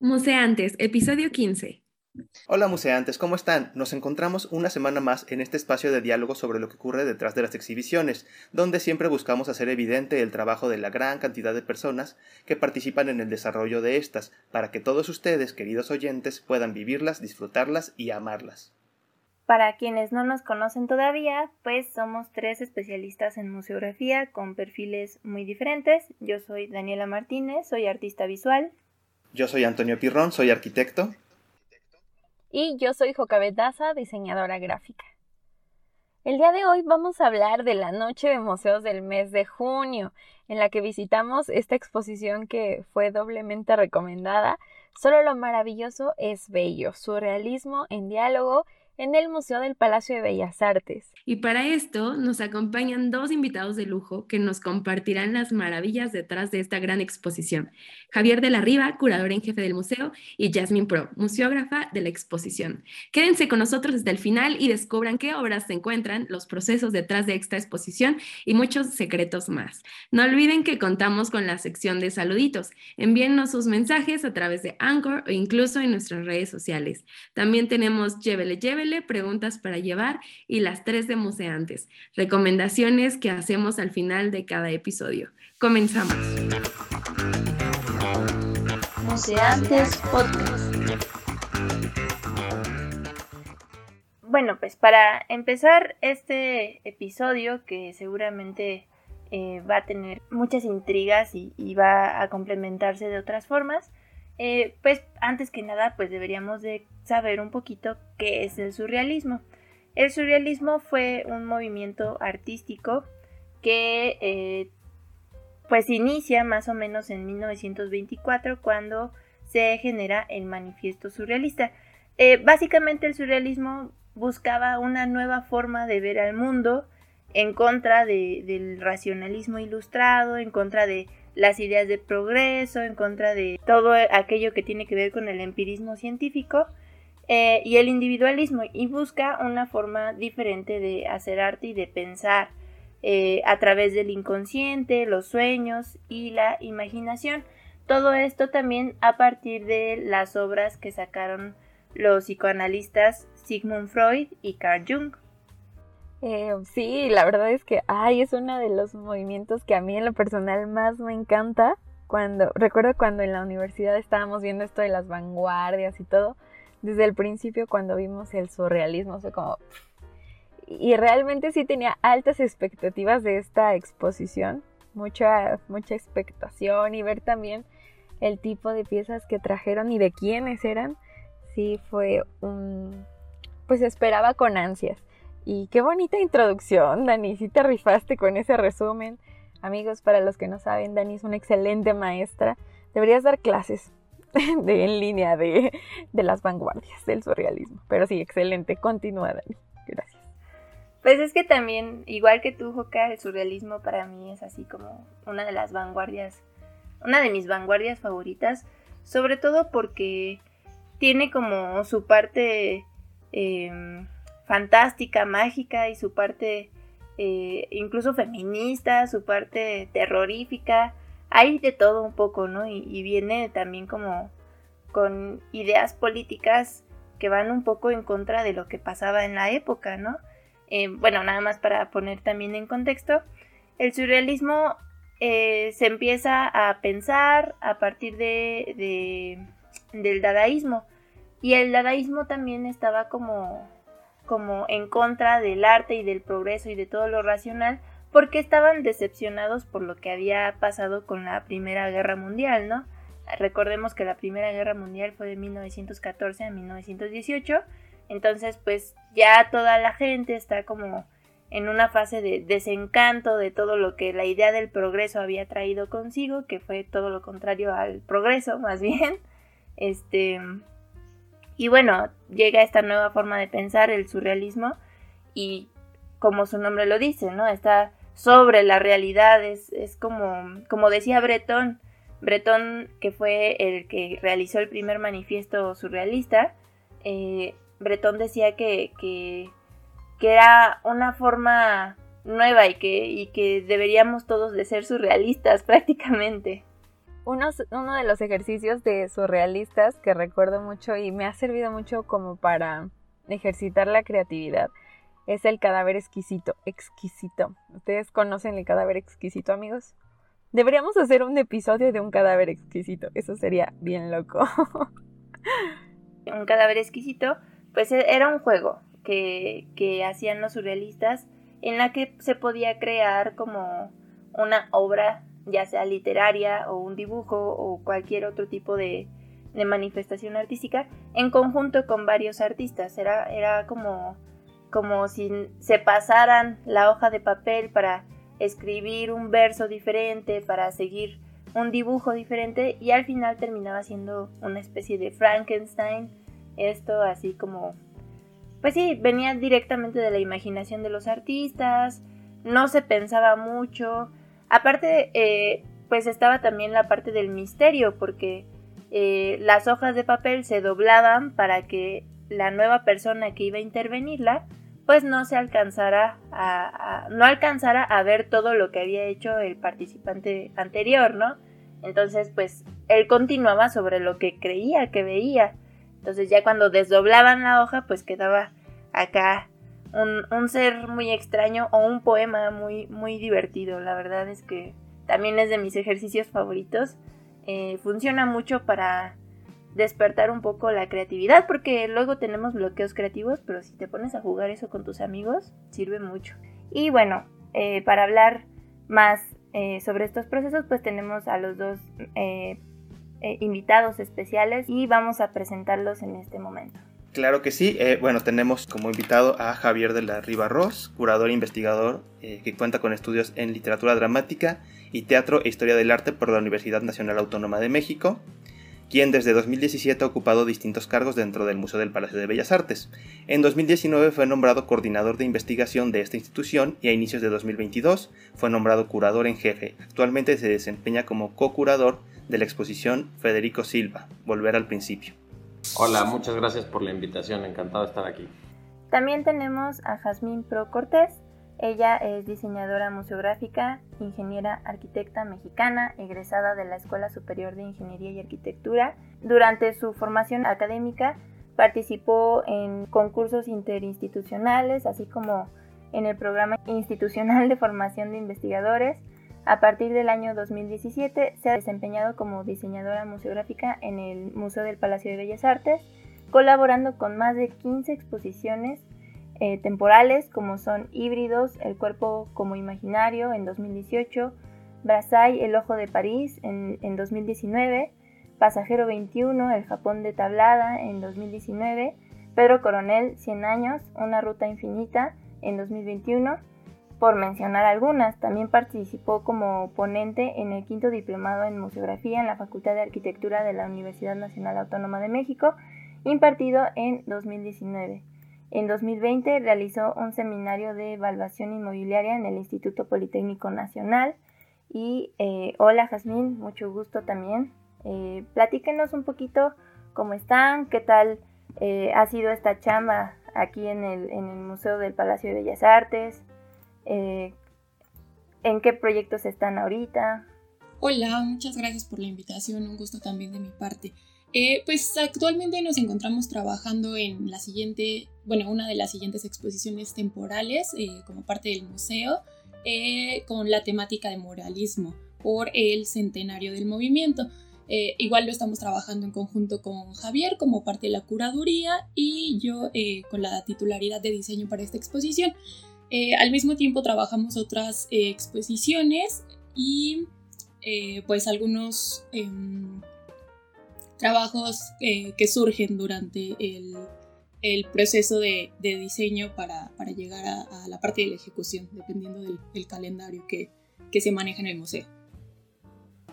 Museantes, episodio 15. Hola museantes, ¿cómo están? Nos encontramos una semana más en este espacio de diálogo sobre lo que ocurre detrás de las exhibiciones, donde siempre buscamos hacer evidente el trabajo de la gran cantidad de personas que participan en el desarrollo de estas, para que todos ustedes, queridos oyentes, puedan vivirlas, disfrutarlas y amarlas. Para quienes no nos conocen todavía, pues somos tres especialistas en museografía con perfiles muy diferentes. Yo soy Daniela Martínez, soy artista visual. Yo soy Antonio Pirrón, soy arquitecto. Y yo soy Jocabet Daza, diseñadora gráfica. El día de hoy vamos a hablar de la Noche de Museos del mes de junio, en la que visitamos esta exposición que fue doblemente recomendada. Solo lo maravilloso es bello, surrealismo en diálogo en el Museo del Palacio de Bellas Artes. Y para esto nos acompañan dos invitados de lujo que nos compartirán las maravillas detrás de esta gran exposición. Javier de la Riva, curador en jefe del museo, y Jasmine Pro, museógrafa de la exposición. Quédense con nosotros hasta el final y descubran qué obras se encuentran, los procesos detrás de esta exposición y muchos secretos más. No olviden que contamos con la sección de saluditos. Envíennos sus mensajes a través de Anchor o incluso en nuestras redes sociales. También tenemos Llévele Llévele preguntas para llevar y las tres de museantes, recomendaciones que hacemos al final de cada episodio. Comenzamos. Museantes Podcast. Bueno, pues para empezar este episodio que seguramente eh, va a tener muchas intrigas y, va a complementarse de otras formas, eh, pues antes que nada pues deberíamos de saber un poquito qué es el surrealismo. El surrealismo fue un movimiento artístico que eh, pues inicia más o menos en 1924 cuando se genera el manifiesto surrealista. Eh, básicamente el surrealismo buscaba una nueva forma de ver al mundo en contra del racionalismo ilustrado, en contra de las ideas de progreso, en contra de todo aquello que tiene que ver con el empirismo científico eh, y el individualismo y busca una forma diferente de hacer arte y de pensar eh, a través del inconsciente, los sueños y la imaginación. Todo esto también a partir de las obras que sacaron los psicoanalistas Sigmund Freud y Carl Jung. Eh, sí, la verdad es que ay, es uno de los movimientos que a mí en lo personal más me encanta. Cuando recuerdo cuando en la universidad estábamos viendo esto de las vanguardias y todo, desde el principio cuando vimos el surrealismo fue como y realmente sí tenía altas expectativas de esta exposición, mucha mucha expectación y ver también el tipo de piezas que trajeron y de quiénes eran, sí fue un pues esperaba con ansias. Y qué bonita introducción, Dani. Si te rifaste con ese resumen. Amigos, para los que no saben, Dani es una excelente maestra. Deberías dar clases de, en línea de, de las vanguardias del surrealismo. Pero sí, excelente. Continúa, Dani. Gracias. Pues es que también, igual que tú, Joca, el surrealismo para mí es así como una de las vanguardias, una de mis vanguardias favoritas, sobre todo porque tiene como su parte eh, fantástica, mágica y su parte eh, incluso feminista, su parte terrorífica. Hay de todo un poco, ¿no? Y, viene también como con ideas políticas que van un poco en contra de lo que pasaba en la época, ¿no? Eh, bueno, nada más para poner también en contexto, el surrealismo eh, se empieza a pensar a partir de, del dadaísmo y el dadaísmo también estaba como como en contra del arte y del progreso y de todo lo racional, porque estaban decepcionados por lo que había pasado con la Primera Guerra Mundial, ¿no? Recordemos que la Primera Guerra Mundial fue de 1914 a 1918, entonces pues ya toda la gente está como en una fase de desencanto de todo lo que la idea del progreso había traído consigo, que fue todo lo contrario al progreso, más bien. Este, y bueno, llega esta nueva forma de pensar, el surrealismo, y como su nombre lo dice, ¿no? Está sobre la realidad, es, como, como decía Breton, Breton que fue el que realizó el primer manifiesto surrealista, eh, Breton decía que, que, que, era una forma nueva y que, y que deberíamos todos de ser surrealistas prácticamente. Uno de los ejercicios de surrealistas que recuerdo mucho y me ha servido mucho como para ejercitar la creatividad es el cadáver exquisito, exquisito. ¿Ustedes conocen el cadáver exquisito, amigos? Deberíamos hacer un episodio de un cadáver exquisito, eso sería bien loco. un cadáver exquisito, pues e, era un juego que, que hacían los surrealistas en la que se podía crear como una obra, ya sea literaria o un dibujo o cualquier otro tipo de, manifestación artística, en conjunto con varios artistas. Era, era como como si se pasaran la hoja de papel para escribir un verso diferente, para seguir un dibujo diferente y al final terminaba siendo una especie de Frankenstein. Esto así como... Pues sí, venía directamente de la imaginación de los artistas, no se pensaba mucho. Aparte, eh, pues estaba también la parte del misterio, porque eh, las hojas de papel se doblaban para que la nueva persona que iba a intervenirla pues no se alcanzara a, no alcanzara a ver todo lo que había hecho el participante anterior, ¿no? Entonces, pues él continuaba sobre lo que creía que veía. Entonces ya cuando desdoblaban la hoja, pues quedaba acá un, ser muy extraño o un poema muy, muy divertido. La verdad es que también es de mis ejercicios favoritos. Eh, funciona mucho para despertar un poco la creatividad, porque luego tenemos bloqueos creativos, pero si te pones a jugar eso con tus amigos, sirve mucho. Y bueno, eh, para hablar más eh, sobre estos procesos, pues tenemos a los dos invitados especiales y vamos a presentarlos en este momento. Claro que sí. bueno, tenemos como invitado a Javier de la Riva Ross, curador e investigador que cuenta con estudios en literatura dramática y teatro e historia del arte por la Universidad Nacional Autónoma de México quien desde 2017 ha ocupado distintos cargos dentro del Museo del Palacio de Bellas Artes. En 2019 fue nombrado coordinador de investigación de esta institución y a inicios de 2022 fue nombrado curador en jefe. Actualmente se desempeña como co-curador de la exposición Federico Silva, Volver al Principio. Hola, muchas gracias por la invitación, encantado de estar aquí. También tenemos a Jazmín Pro Cortés, ella es diseñadora museográfica, ingeniera arquitecta mexicana, egresada de la Escuela Superior de Ingeniería y Arquitectura. Durante su formación académica participó en concursos interinstitucionales, así como en el programa institucional de formación de investigadores. A partir del año 2017 se ha desempeñado como diseñadora museográfica en el Museo del Palacio de Bellas Artes, colaborando con más de 15 exposiciones eh, temporales como son Híbridos, El cuerpo como imaginario en 2018, Brassai, El ojo de París en, en 2019, Pasajero 21, El Japón de Tablada en 2019, Pedro Coronel, 100 años, Una ruta infinita en 2021, por mencionar algunas. También participó como ponente en el quinto diplomado en museografía en la Facultad de Arquitectura de la Universidad Nacional Autónoma de México, impartido en 2019. En 2020 realizó un seminario de evaluación inmobiliaria en el Instituto Politécnico Nacional. Y eh, hola Jazmín, mucho gusto también. Eh, platíquenos un poquito cómo están, qué tal eh, ha sido esta chamba aquí en el, en el, Museo del Palacio de Bellas Artes, en qué proyectos están ahorita. Hola, muchas gracias por la invitación, un gusto también de mi parte. Eh, pues actualmente nos encontramos trabajando en la siguiente, bueno, una de las siguientes exposiciones temporales eh, como parte del museo eh, con la temática de moralismo por el centenario del movimiento. igual lo estamos trabajando en conjunto con Javier como parte de la curaduría y yo con la titularidad de diseño para esta exposición. Al mismo tiempo trabajamos otras exposiciones y pues algunos em, trabajos eh, que surgen durante el, proceso de, diseño para, llegar a, la parte de la ejecución, dependiendo del, calendario que, se maneja en el museo.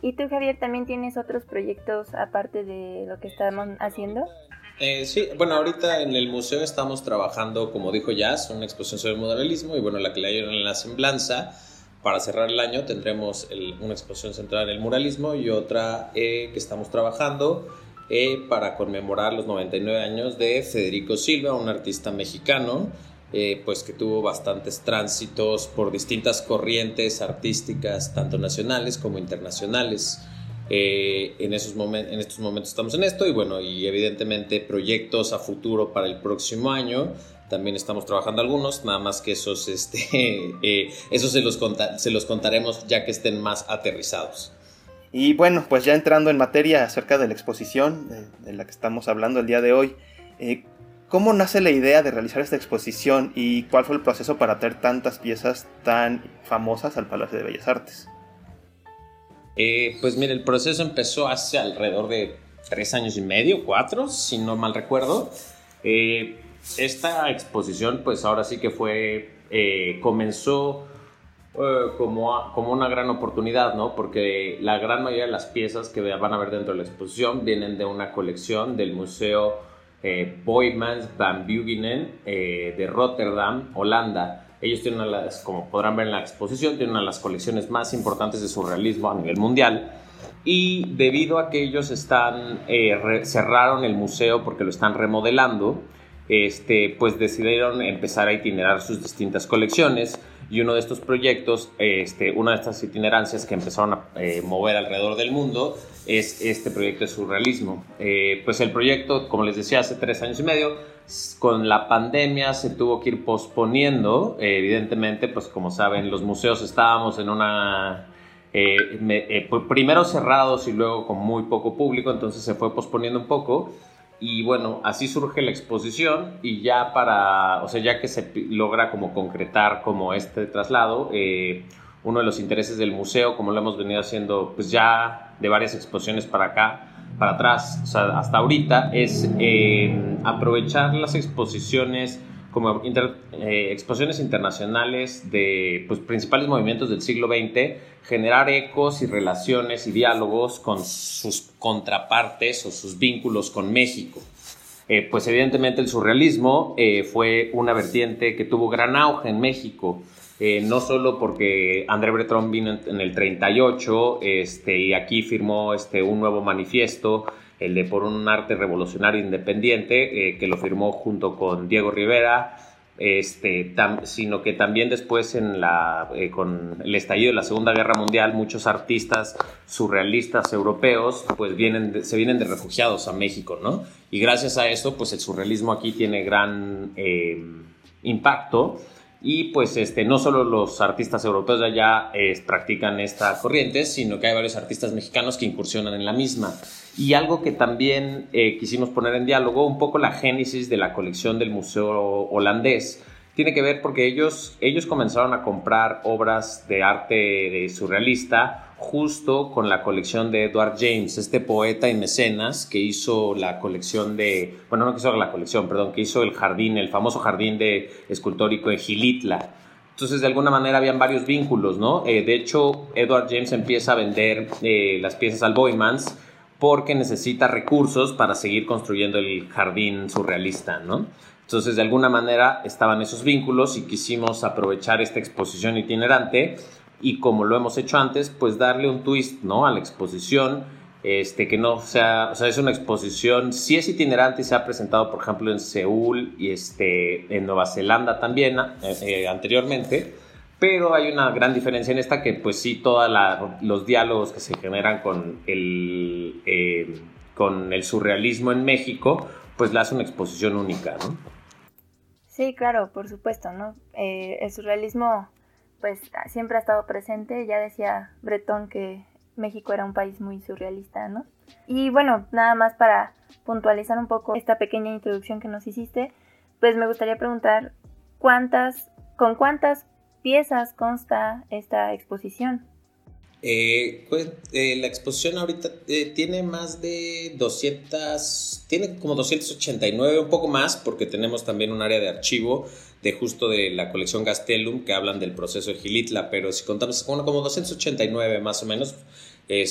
¿Y tú, Javier, también tienes otros proyectos aparte de lo que estamos haciendo? Eh, sí, bueno, ahorita en el museo estamos trabajando, como dijo Jazz, una exposición sobre el modernismo y bueno, la que le en la semblanza. Para cerrar el año tendremos una exposición centrada en el muralismo y otra eh, que estamos trabajando eh, para conmemorar los 99 años de Federico Silva, un artista mexicano, eh, pues que tuvo bastantes tránsitos por distintas corrientes artísticas, tanto nacionales como internacionales. Eh, en, esos estos momentos estamos en esto y bueno, y evidentemente proyectos a futuro para el próximo año. También estamos trabajando algunos, nada más que esos, este, eh, esos se, los se los contaremos ya que estén más aterrizados. Y bueno, pues ya entrando en materia acerca de la exposición de, la que estamos hablando el día de hoy, eh, ¿cómo nace la idea de realizar esta exposición y cuál fue el proceso para traer tantas piezas tan famosas al Palacio de Bellas Artes? Eh, pues mire, el proceso empezó hace alrededor de tres años y medio, cuatro, si no mal recuerdo. Eh, esta exposición, pues ahora sí que fue, eh, comenzó como, como una gran oportunidad, ¿no? Porque la gran mayoría de las piezas que van a ver dentro de la exposición vienen de una colección del Museo Boymans van Buginen de Rotterdam, Holanda. Ellos tienen como podrán ver en la exposición, tienen una de las colecciones más importantes de surrealismo a nivel mundial. Y debido a que ellos están, eh, cerraron el museo porque lo están remodelando, este, pues decidieron empezar a itinerar sus distintas colecciones y uno de estos proyectos, este, una de estas itinerancias que empezaron a eh, mover alrededor del mundo es este proyecto de surrealismo. Eh, pues el proyecto, como les decía, hace tres años y medio, con la pandemia se tuvo que ir posponiendo, eh, evidentemente, pues como saben, los museos estábamos en una... primero cerrados y luego con muy poco público, entonces se fue posponiendo un poco y bueno, así surge la exposición y ya para, o sea, ya que se logra como concretar como este traslado, eh, uno de los intereses del museo, como lo hemos venido haciendo pues ya de varias exposiciones para acá, para atrás, hasta ahorita, es eh, aprovechar las exposiciones como eh, exposiciones internacionales de pues, principales movimientos del siglo XX, generar ecos y relaciones y diálogos con sus contrapartes o sus vínculos con México. Eh, pues evidentemente el surrealismo eh, fue una vertiente que tuvo gran auge en México, no solo porque André Breton vino en, el 38 este, y aquí firmó este, un nuevo manifiesto, el de Por un arte revolucionario independiente, eh, que lo firmó junto con Diego Rivera, este, sino que también después en la, eh, con el estallido de la Segunda Guerra Mundial, muchos artistas surrealistas europeos pues vienen se vienen de refugiados a México, ¿no? Y gracias a eso, pues el surrealismo aquí tiene gran eh, impacto y pues este, no solo los artistas europeos de allá practican esta corriente, sino que hay varios artistas mexicanos que incursionan en la misma. Y algo que también eh, quisimos poner en diálogo, un poco la génesis de la colección del Museo Holandés, tiene que ver porque ellos, ellos comenzaron a comprar obras de arte surrealista justo con la colección de Edward James, este poeta y mecenas que hizo la colección de, bueno, no que hizo la colección, perdón, que hizo el jardín, el famoso jardín de escultórico en Gilitla. Entonces, de alguna manera habían varios vínculos, ¿no? Eh, de hecho, Edward James empieza a vender eh, las piezas al Boymans porque necesita recursos para seguir construyendo el jardín surrealista, ¿no? Entonces, de alguna manera estaban esos vínculos y quisimos aprovechar esta exposición itinerante y como lo hemos hecho antes, pues darle un twist, ¿no? A la exposición, este, que no sea, o sea, es una exposición, sí es itinerante y se ha presentado, por ejemplo, en Seúl y este, en Nueva Zelanda también eh, eh, anteriormente, pero hay una gran diferencia en esta que pues sí, todos los diálogos que se generan con el, eh, con el surrealismo en México, pues la hace una exposición única, ¿no? Sí, claro, por supuesto, ¿no? el surrealismo pues siempre ha estado presente. Ya decía Bretón que México era un país muy surrealista, ¿no? Y bueno, nada más para puntualizar un poco esta pequeña introducción que nos hiciste, pues me gustaría preguntar cuántas, con cuántas piezas consta esta exposición. Eh, pues, eh, la exposición ahorita eh, tiene más de 200, tiene como 289, un poco más, porque tenemos también un área de archivo de justo de la colección Gastelum que hablan del proceso de Gilitla, pero si contamos como, como 289 más o menos,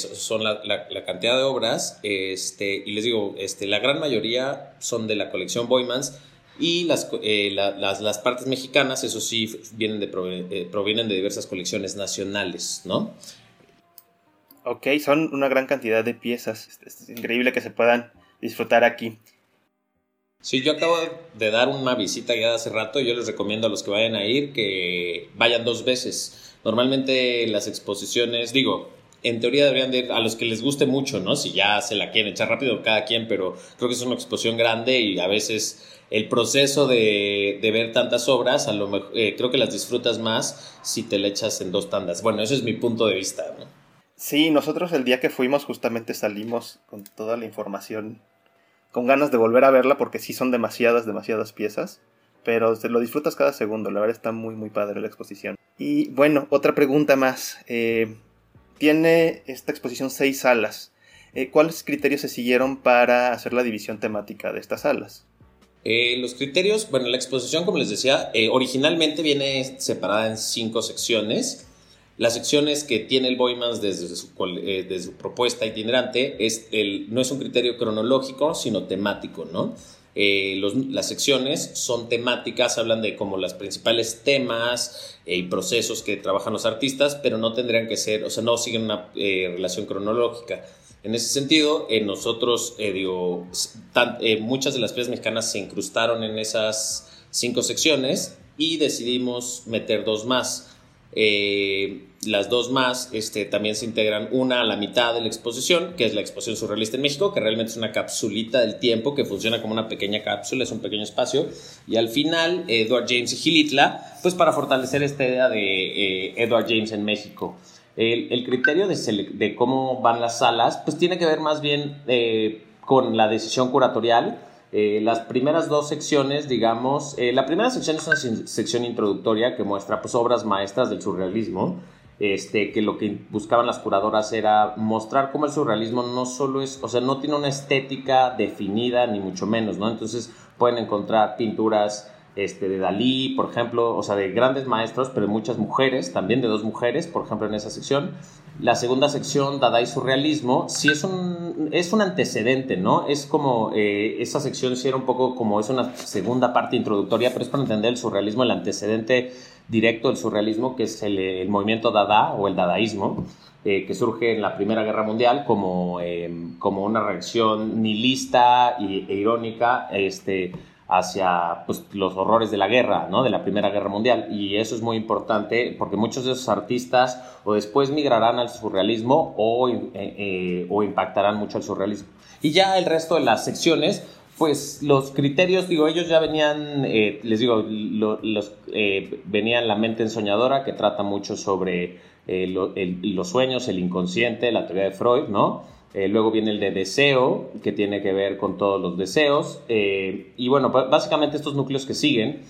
son la, la, cantidad de obras, este, y les digo, este, la gran mayoría son de la colección Boymans, y las, eh, las, las, partes mexicanas, eso sí, vienen de, eh, provienen de diversas colecciones nacionales, ¿no? Ok, son una gran cantidad de piezas. Es increíble que se puedan disfrutar aquí. Sí, yo acabo de dar una visita ya hace rato. Yo les recomiendo a los que vayan a ir que vayan dos veces. Normalmente las exposiciones, digo, en teoría deberían de ir a los que les guste mucho, ¿no? Si ya se la quieren echar rápido cada quien, pero creo que es una exposición grande y a veces el proceso de, ver tantas obras, a lo mejor, eh, creo que las disfrutas más si te la echas en dos tandas. Bueno, ese es mi punto de vista. Sí, nosotros el día que fuimos justamente salimos con toda la información, con ganas de volver a verla porque sí son demasiadas, demasiadas piezas, pero lo disfrutas cada segundo, la verdad está muy, muy padre la exposición. Y bueno, otra pregunta más. Eh, tiene esta exposición seis salas. Eh, ¿Cuáles criterios se siguieron para hacer la división temática de estas salas? Eh, los criterios, bueno, la exposición, como les decía, originalmente viene separada en cinco secciones. Las secciones que tiene el Boymans desde su, desde su propuesta itinerante es el, no es un criterio cronológico, sino temático, ¿no? Eh, las secciones son temáticas, hablan de como los principales temas eh, y procesos que trabajan los artistas, pero no tendrían que ser, o sea, no siguen una eh, relación cronológica. En ese sentido, nosotros, digo, muchas de las piezas mexicanas se incrustaron en esas cinco secciones y decidimos meter dos más. Eh, las dos más este, también se integran una a la mitad de la exposición, que es la exposición surrealista en México, que realmente es una capsulita del tiempo que funciona como una pequeña cápsula, es un pequeño espacio. Y al final, Edward James y Gilitla, pues para fortalecer esta idea de eh, Edward James en México. El, criterio de, de, cómo van las salas, pues tiene que ver más bien eh, con la decisión curatorial eh, las primeras dos secciones, digamos, eh, la primera sección es una sección introductoria que muestra pues, obras maestras del surrealismo, este, que lo que buscaban las curadoras era mostrar cómo el surrealismo no solo es, o sea, no tiene una estética definida ni mucho menos, ¿no? Entonces pueden encontrar pinturas este, de Dalí, por ejemplo, o sea, de grandes maestros, pero de muchas mujeres, también de dos mujeres, por ejemplo, en esa sección. La segunda sección, Dada y Surrealismo, sí es un, es un antecedente, ¿no? Es como, eh, esa sección sí era un poco como, es una segunda parte introductoria, pero es para entender el surrealismo, el antecedente directo del surrealismo, que es el, movimiento Dada o el dadaísmo, eh, que surge en la Primera Guerra Mundial como, eh, como una reacción nihilista e irónica, este, hacia pues, los horrores de la guerra, ¿no? de la Primera Guerra Mundial. Y eso es muy importante porque muchos de esos artistas o después migrarán al surrealismo o, eh, eh, o impactarán mucho al surrealismo. Y ya el resto de las secciones, pues los criterios, digo, ellos ya venían, eh, les digo, venían la mente ensoñadora que trata mucho sobre los sueños, el inconsciente, la teoría de Freud, ¿no? Eh, luego viene el de deseo, que tiene que ver con todos los deseos. Eh, y bueno, básicamente estos núcleos que siguen,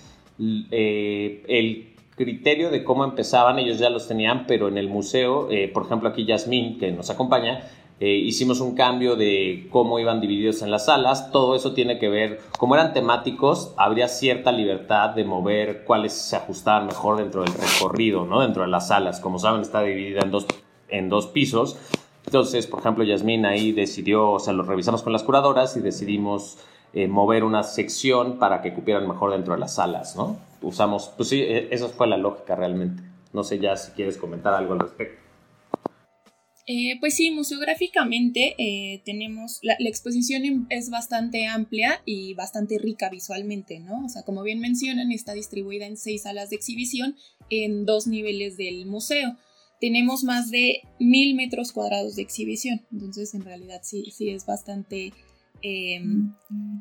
eh, el criterio de cómo empezaban, ellos ya los tenían, pero en el museo, por ejemplo aquí Yasmín, que nos acompaña, hicimos un cambio de cómo iban divididos en las salas. Todo eso tiene que ver, como eran temáticos, habría cierta libertad de mover cuáles se ajustaban mejor dentro del recorrido, ¿no? dentro de las salas. Como saben, está dividida en dos, en dos pisos. Entonces, por ejemplo, Yasmín ahí decidió, o sea, lo revisamos con las curadoras y decidimos eh, mover una sección para que cupieran mejor dentro de las salas, ¿no? Usamos, pues sí, e, esa fue la lógica realmente. No sé ya si quieres comentar algo al respecto. Eh, pues sí, museográficamente eh, tenemos, la, la, exposición es bastante amplia y bastante rica visualmente, ¿no? O sea, como bien mencionan, está distribuida en seis salas de exhibición en dos niveles del museo tenemos más de mil metros cuadrados de exhibición, entonces en realidad sí, sí es bastante em,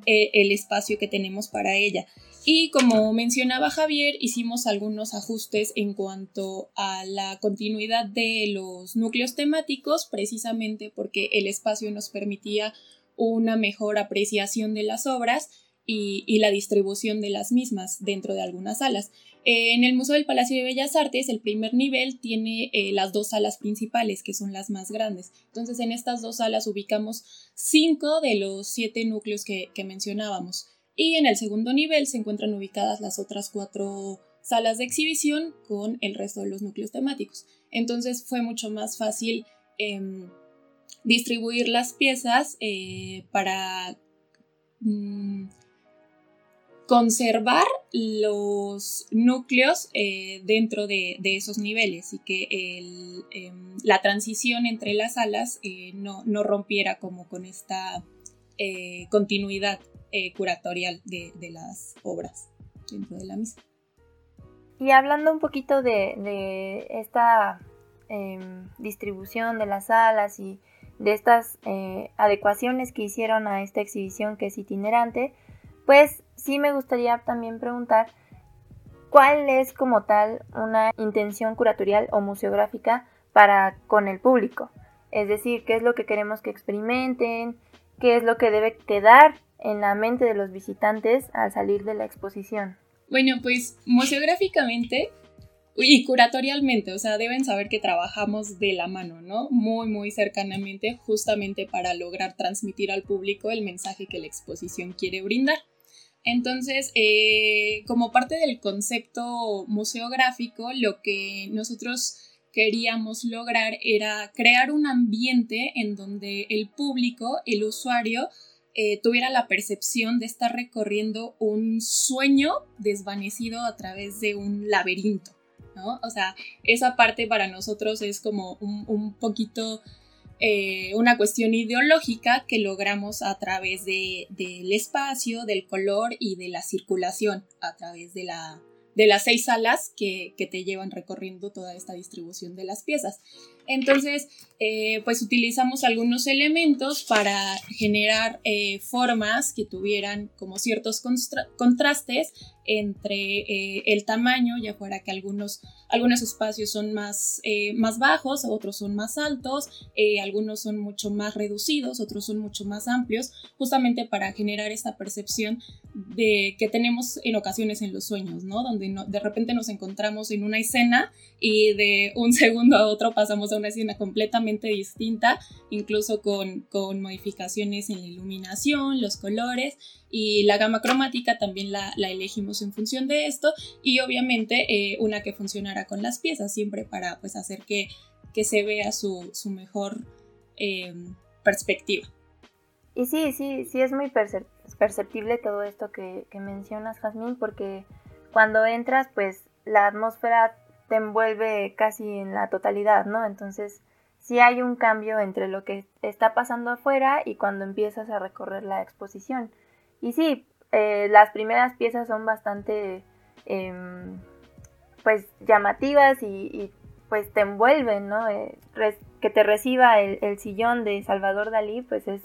e, el espacio que tenemos para ella. Y como mencionaba Javier, hicimos algunos ajustes en cuanto a la continuidad de los núcleos temáticos, precisamente porque el espacio nos permitía una mejor apreciación de las obras y, la distribución de las mismas dentro de algunas salas. Eh, en el Museo del Palacio de Bellas Artes, el primer nivel tiene eh, las dos salas principales, que son las más grandes. Entonces, en estas dos salas ubicamos cinco de los siete núcleos que, mencionábamos. Y en el segundo nivel se encuentran ubicadas las otras cuatro salas de exhibición con el resto de los núcleos temáticos. Entonces fue mucho más fácil em, distribuir las piezas eh, para mm, conservar los núcleos eh, dentro de, esos niveles y que em, la transición entre las salas eh, no, rompiera como con esta eh, continuidad curatorial de, las obras dentro de la misma. Y hablando un poquito de, esta em, distribución de las salas y de estas adecuaciones que hicieron a esta exhibición que es itinerante, pues sí me gustaría también preguntar cuál es como tal una intención curatorial o museográfica para con el público. Es decir, qué es lo que queremos que experimenten, qué es lo que debe quedar en la mente de los visitantes al salir de la exposición. Bueno, pues museográficamente y curatorialmente, o sea, deben saber que trabajamos de la mano, ¿no? Muy, muy cercanamente, justamente para lograr transmitir al público el mensaje que la exposición quiere brindar. Entonces, eh, como parte del concepto museográfico, lo que nosotros queríamos lograr era crear un ambiente en donde el público, el usuario, eh, tuviera la percepción de estar recorriendo un sueño desvanecido a través de un laberinto, ¿no? O sea, esa parte para nosotros es como un, poquito eh, una cuestión ideológica que logramos a través del espacio, del color y de la circulación a través de la, de las seis salas que, te llevan recorriendo toda esta distribución de las piezas. Entonces, eh, pues utilizamos algunos elementos para generar eh, formas que tuvieran como ciertos contrastes entre eh, el tamaño, ya fuera que algunos, algunos espacios son más, más bajos, otros son más altos, algunos son mucho más reducidos, otros son mucho más amplios, justamente para generar esta percepción de que tenemos en ocasiones en los sueños, ¿no? Donde de repente nos encontramos en una escena y de un segundo a otro pasamos a una escena completamente distinta, incluso con, con modificaciones en la iluminación, los colores y la gama cromática también la, la elegimos en función de esto y obviamente eh, una que funcionara con las piezas siempre para pues hacer que, que se vea su, su mejor eh, perspectiva. Y sí, sí, sí es muy perceptible todo esto que, que mencionas, Jazmín, porque cuando entras, pues la atmósfera te envuelve casi en la totalidad, ¿no? Entonces, sí hay un cambio entre lo que está pasando afuera y cuando empiezas a recorrer la exposición. Y sí, eh, las primeras piezas son bastante, em, pues, llamativas y, pues te envuelven, ¿no? Eh, que te reciba el, sillón de Salvador Dalí, pues es,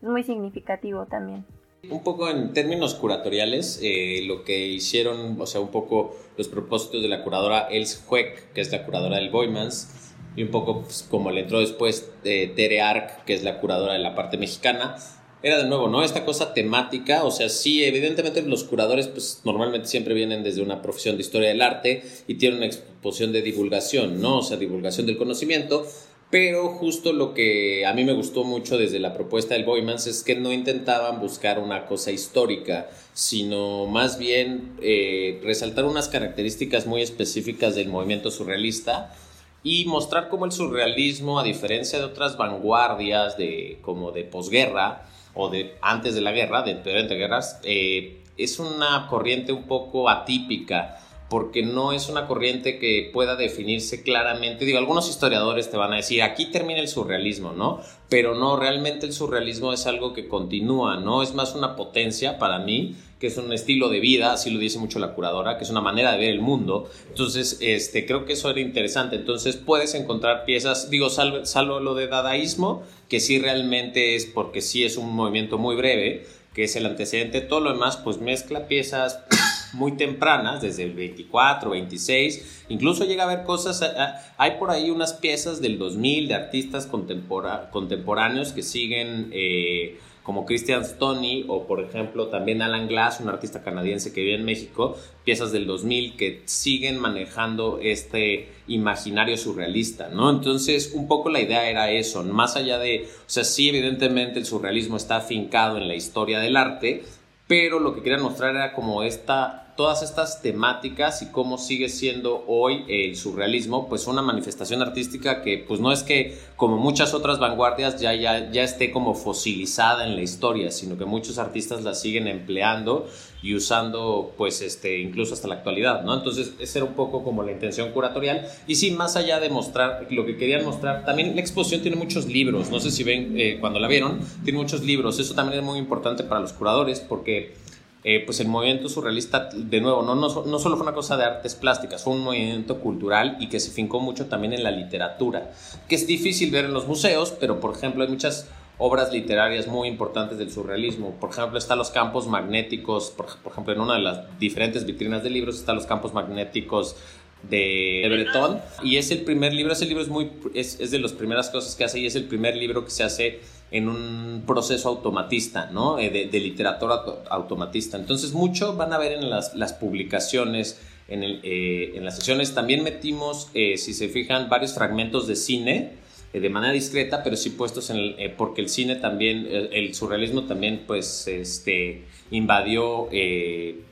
muy significativo también. Un poco en términos curatoriales, eh, lo que hicieron, o sea, un poco los propósitos de la curadora Els Hueck, que es la curadora del Boymans, y un poco pues, como le entró después de Tere Arc, que es la curadora de la parte mexicana, era de nuevo, ¿no? Esta cosa temática, o sea, sí, evidentemente los curadores pues normalmente siempre vienen desde una profesión de historia del arte y tienen una exposición de divulgación, ¿no? O sea, divulgación del conocimiento, pero justo lo que a mí me gustó mucho desde la propuesta del Boymans es que no intentaban buscar una cosa histórica, sino más bien eh, resaltar unas características muy específicas del movimiento surrealista y mostrar cómo el surrealismo, a diferencia de otras vanguardias de, como de posguerra o de antes de la guerra, de entre guerras, eh, es una corriente un poco atípica porque no es una corriente que pueda definirse claramente. Digo, algunos historiadores te van a decir, aquí termina el surrealismo, ¿no? Pero no, realmente el surrealismo es algo que continúa, ¿no? Es más una potencia para mí, que es un estilo de vida, así lo dice mucho la curadora, que es una manera de ver el mundo. Entonces, este, creo que eso era interesante. Entonces, puedes encontrar piezas, digo, salvo, salvo lo de dadaísmo, que sí realmente es porque sí es un movimiento muy breve, que es el antecedente. Todo lo demás, pues mezcla piezas muy tempranas, desde el 24, 26, incluso llega a haber cosas, hay por ahí unas piezas del 2000 de artistas contemporáneos que siguen... Eh, como Christian Stoney o por ejemplo también Alan Glass, un artista canadiense que vive en México, piezas del 2000 que siguen manejando este imaginario surrealista, ¿no? Entonces, un poco la idea era eso, más allá de, o sea, sí, evidentemente el surrealismo está afincado en la historia del arte, pero lo que quería mostrar era como esta todas estas temáticas y cómo sigue siendo hoy el surrealismo, pues una manifestación artística que pues no es que como muchas otras vanguardias ya, ya, ya esté como fosilizada en la historia, sino que muchos artistas la siguen empleando y usando pues este incluso hasta la actualidad, ¿no? Entonces esa era un poco como la intención curatorial. Y sí, más allá de mostrar lo que querían mostrar, también la exposición tiene muchos libros, no sé si ven eh, cuando la vieron, tiene muchos libros, eso también es muy importante para los curadores porque eh, pues el movimiento surrealista, de nuevo, no, no, no, solo fue una cosa de artes plásticas, fue un movimiento cultural y que se fincó mucho también en la literatura, que es difícil ver en los museos, pero por ejemplo hay muchas obras literarias muy importantes del surrealismo. Por ejemplo, están los campos magnéticos, por, ejemplo, en una de las diferentes vitrinas de libros están los campos magnéticos de Breton y es el primer libro, ese libro es muy es, es de las primeras cosas que hace y es el primer libro que se hace en un proceso automatista, ¿no? Eh, de, literatura automatista. Entonces, mucho van a ver en las, las publicaciones, en, el, eh, en, las sesiones. También metimos, eh, si se fijan, varios fragmentos de cine de manera discreta, pero sí puestos en el, porque el cine también, el, surrealismo también, pues, este, invadió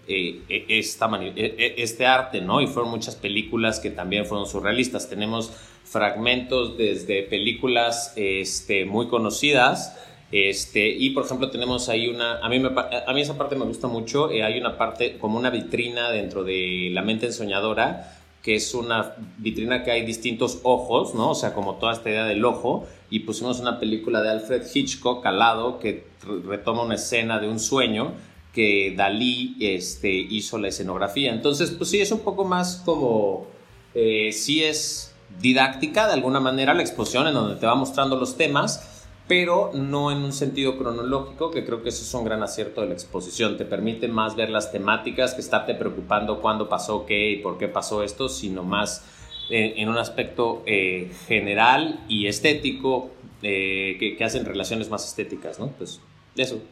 esta este arte, ¿no? Y fueron muchas películas que también fueron surrealistas. Tenemos fragmentos desde películas este, muy conocidas. Este, y por ejemplo tenemos ahí una, a mí, a mí esa parte me gusta mucho, eh, hay una parte como una vitrina dentro de La mente ensoñadora, que es una vitrina que hay distintos ojos, ¿no? O sea, como toda esta idea del ojo, y pusimos una película de Alfred Hitchcock al lado que retoma una escena de un sueño que Dalí este, hizo la escenografía. Entonces, pues sí, es un poco más como, eh, sí es didáctica de alguna manera la exposición en donde te va mostrando los temas, pero no en un sentido cronológico, que creo que eso es un gran acierto de la exposición. Te permite más ver las temáticas que estarte preocupando cuándo pasó qué y por qué pasó esto, sino más eh, en un aspecto eh, general y estético eh, que, hacen relaciones más estéticas, ¿no? Pues eso.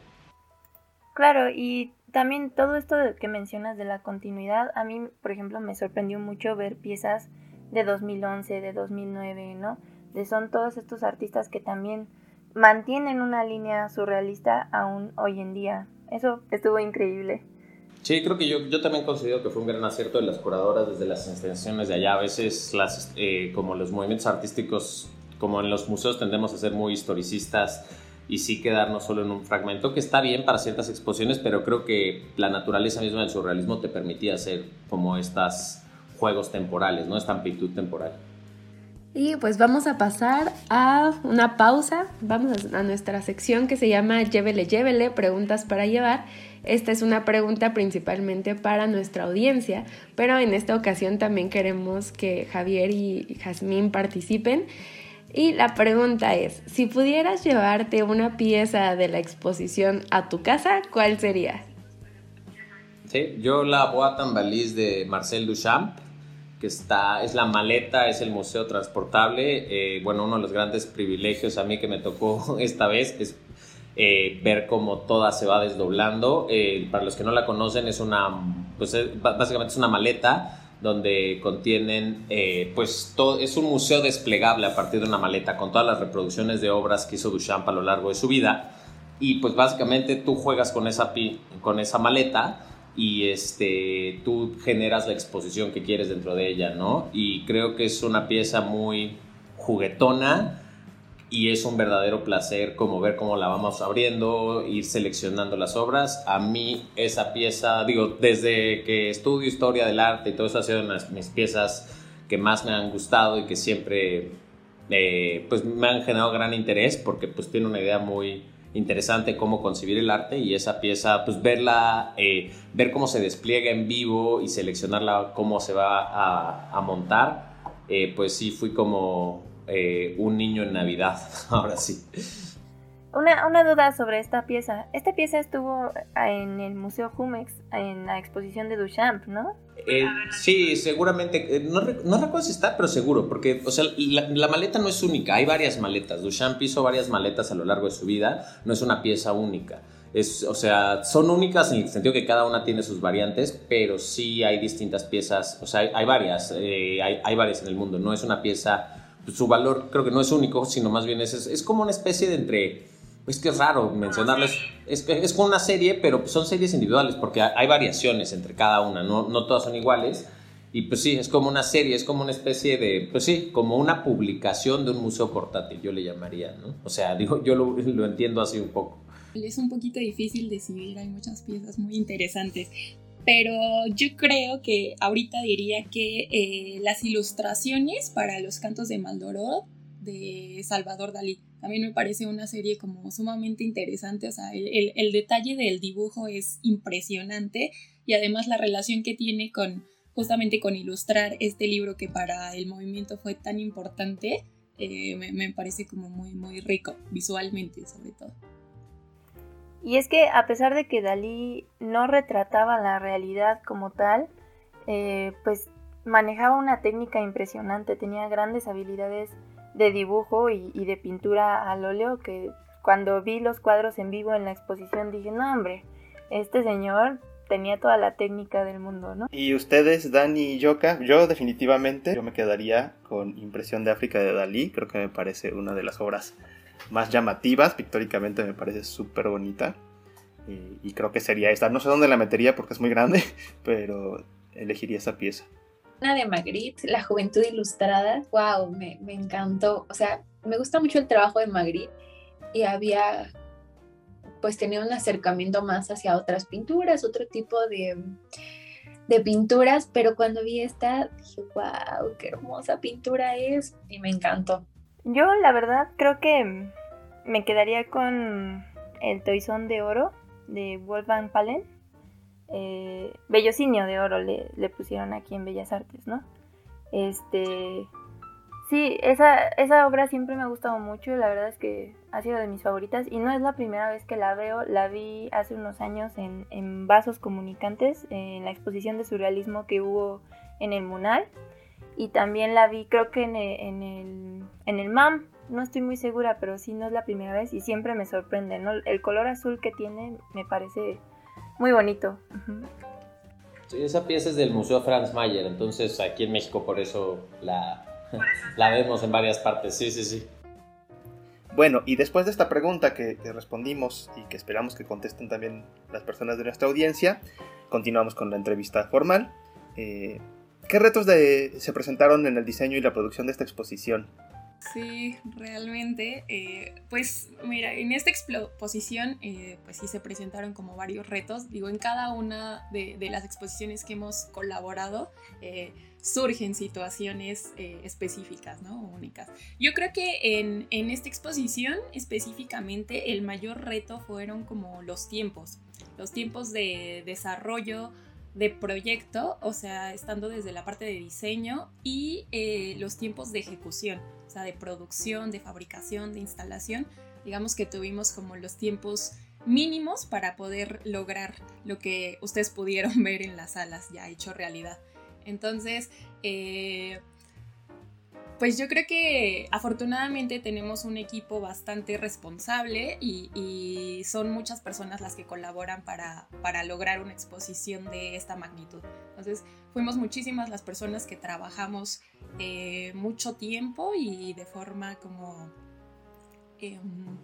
Claro, y también todo esto que mencionas de la continuidad, a mí, por ejemplo, me sorprendió mucho ver piezas de 2011, de 2009, ¿no? De son todos estos artistas que también mantienen una línea surrealista aún hoy en día. Eso estuvo increíble. Sí, creo que yo, yo también considero que fue un gran acierto de las curadoras desde las instituciones de allá. A veces, las, eh, como los movimientos artísticos, como en los museos, tendemos a ser muy historicistas y sí quedarnos solo en un fragmento, que está bien para ciertas exposiciones, pero creo que la naturaleza misma del surrealismo te permitía hacer como estas juegos temporales, ¿no? Esta amplitud temporal. Y pues vamos a pasar a una pausa. Vamos a nuestra sección que se llama Llévele, llévele, preguntas para llevar. Esta es una pregunta principalmente para nuestra audiencia, pero en esta ocasión también queremos que Javier y Jazmín participen. Y la pregunta es, si pudieras llevarte una pieza de la exposición a tu casa, ¿cuál sería? Sí, yo la en valise de Marcel Duchamp que está, es la maleta, es el museo transportable. Eh, bueno, uno de los grandes privilegios a mí que me tocó esta vez es eh, ver cómo toda se va desdoblando. Eh, para los que no la conocen, es una, pues básicamente es una maleta donde contienen, pues todo, es un museo desplegable a partir de una maleta con todas las reproducciones de obras que hizo Duchamp a lo largo de su vida. Y pues básicamente tú juegas con esa, con esa maleta y este, tú generas la exposición que quieres dentro de ella, ¿no? Y creo que es una pieza muy juguetona y es un verdadero placer como ver cómo la vamos abriendo, ir seleccionando las obras. A mí esa pieza, digo, desde que estudio historia del arte y todo eso ha sido una mis piezas que más me han gustado y que siempre eh, pues me han generado gran interés porque pues tiene una idea muy interesante cómo concebir el arte y esa pieza, pues verla, eh, ver cómo se despliega en vivo y seleccionarla, cómo se va a, montar, eh, pues sí fui como eh, un niño en Navidad, ahora sí. Una, una, duda sobre esta pieza. Esta pieza estuvo en el Museo Jumex, en la exposición de Duchamp, ¿no? Eh, sí, seguramente. Eh, no, no, recuerdo si está, pero seguro, porque, o sea, la, maleta no es única, hay varias maletas. Duchamp hizo varias maletas a lo largo de su vida, no es una pieza única. Es, o sea, son únicas en el sentido que cada una tiene sus variantes, pero sí hay distintas piezas, o sea, hay, varias, eh, hay, hay varias en el mundo, no es una pieza, su valor creo que no es único, sino más bien es, es como una especie de entre es que es raro mencionarles. Es, es como una serie, pero son series individuales porque hay variaciones entre cada una, no, no todas son iguales. Y pues sí, es como una serie, es como una especie de, pues sí, como una publicación de un museo portátil, yo le llamaría, ¿no? O sea, digo, yo lo, lo entiendo así un poco. Es un poquito difícil decidir, hay muchas piezas muy interesantes, pero yo creo que ahorita diría que eh, las ilustraciones para los cantos de Maldoror de Salvador Dalí también me parece una serie como sumamente interesante, o sea, el, el detalle del dibujo es impresionante y además la relación que tiene con justamente con ilustrar este libro que para el movimiento fue tan importante, eh, me, parece como muy, muy rico, visualmente sobre todo. Y es que a pesar de que Dalí no retrataba la realidad como tal, eh, pues manejaba una técnica impresionante, tenía grandes habilidades de dibujo y, de pintura al óleo que cuando vi los cuadros en vivo en la exposición dije, no hombre, este señor tenía toda la técnica del mundo, ¿no? Y ustedes, Dani y Yoka, yo definitivamente yo me quedaría con Impresión de África de Dalí, creo que me parece una de las obras más llamativas, pictóricamente me parece súper bonita. Y, y, creo que sería esta. No sé dónde la metería porque es muy grande, pero elegiría esa pieza de Magritte, La Juventud Ilustrada, wow, me, encantó. O sea, me gusta mucho el trabajo de Magritte y había pues tenido un acercamiento más hacia otras pinturas, otro tipo de, de pinturas, pero cuando vi esta dije, wow, qué hermosa pintura es y me encantó. Yo la verdad creo que me quedaría con el Toizón de Oro de Wolfgang Palen eh, Bellocinio de Oro le, pusieron aquí en Bellas Artes, ¿no? Este, sí, esa, esa obra siempre me ha gustado mucho, la verdad es que ha sido de mis favoritas y no es la primera vez que la veo, la vi hace unos años en, en Vasos Comunicantes, en la exposición de surrealismo que hubo en el Munal y también la vi creo que en en el, en el MAM, no estoy muy segura, pero sí no es la primera vez y siempre me sorprende, ¿no? El color azul que tiene me parece muy bonito. Sí, esa pieza es del Museo Franz Mayer, entonces aquí en México por eso la, la vemos en varias partes, sí, sí, sí. Bueno, y después de esta pregunta que, respondimos y que esperamos que contesten también las personas de nuestra audiencia, continuamos con la entrevista formal. Eh, ¿Qué retos se presentaron en el diseño y la producción de esta exposición? Sí, realmente. Eh, pues mira, en esta exposición eh, pues sí se presentaron como varios retos. Digo, en cada una de, las exposiciones que hemos colaborado eh, surgen situaciones específicas, ¿no? Únicas. Yo creo que en, en esta exposición específicamente el mayor reto fueron como los tiempos. Los tiempos de desarrollo de proyecto, o sea, estando desde la parte de diseño y los tiempos de ejecución de producción, de fabricación, de instalación, digamos que tuvimos como los tiempos mínimos para poder lograr lo que ustedes pudieron ver en las salas ya hecho realidad. Entonces, eh, pues yo creo que afortunadamente tenemos un equipo bastante responsable y, son muchas personas las que colaboran para, para, lograr una exposición de esta magnitud. Entonces, fuimos muchísimas las personas que trabajamos eh, mucho tiempo y de forma como... Em,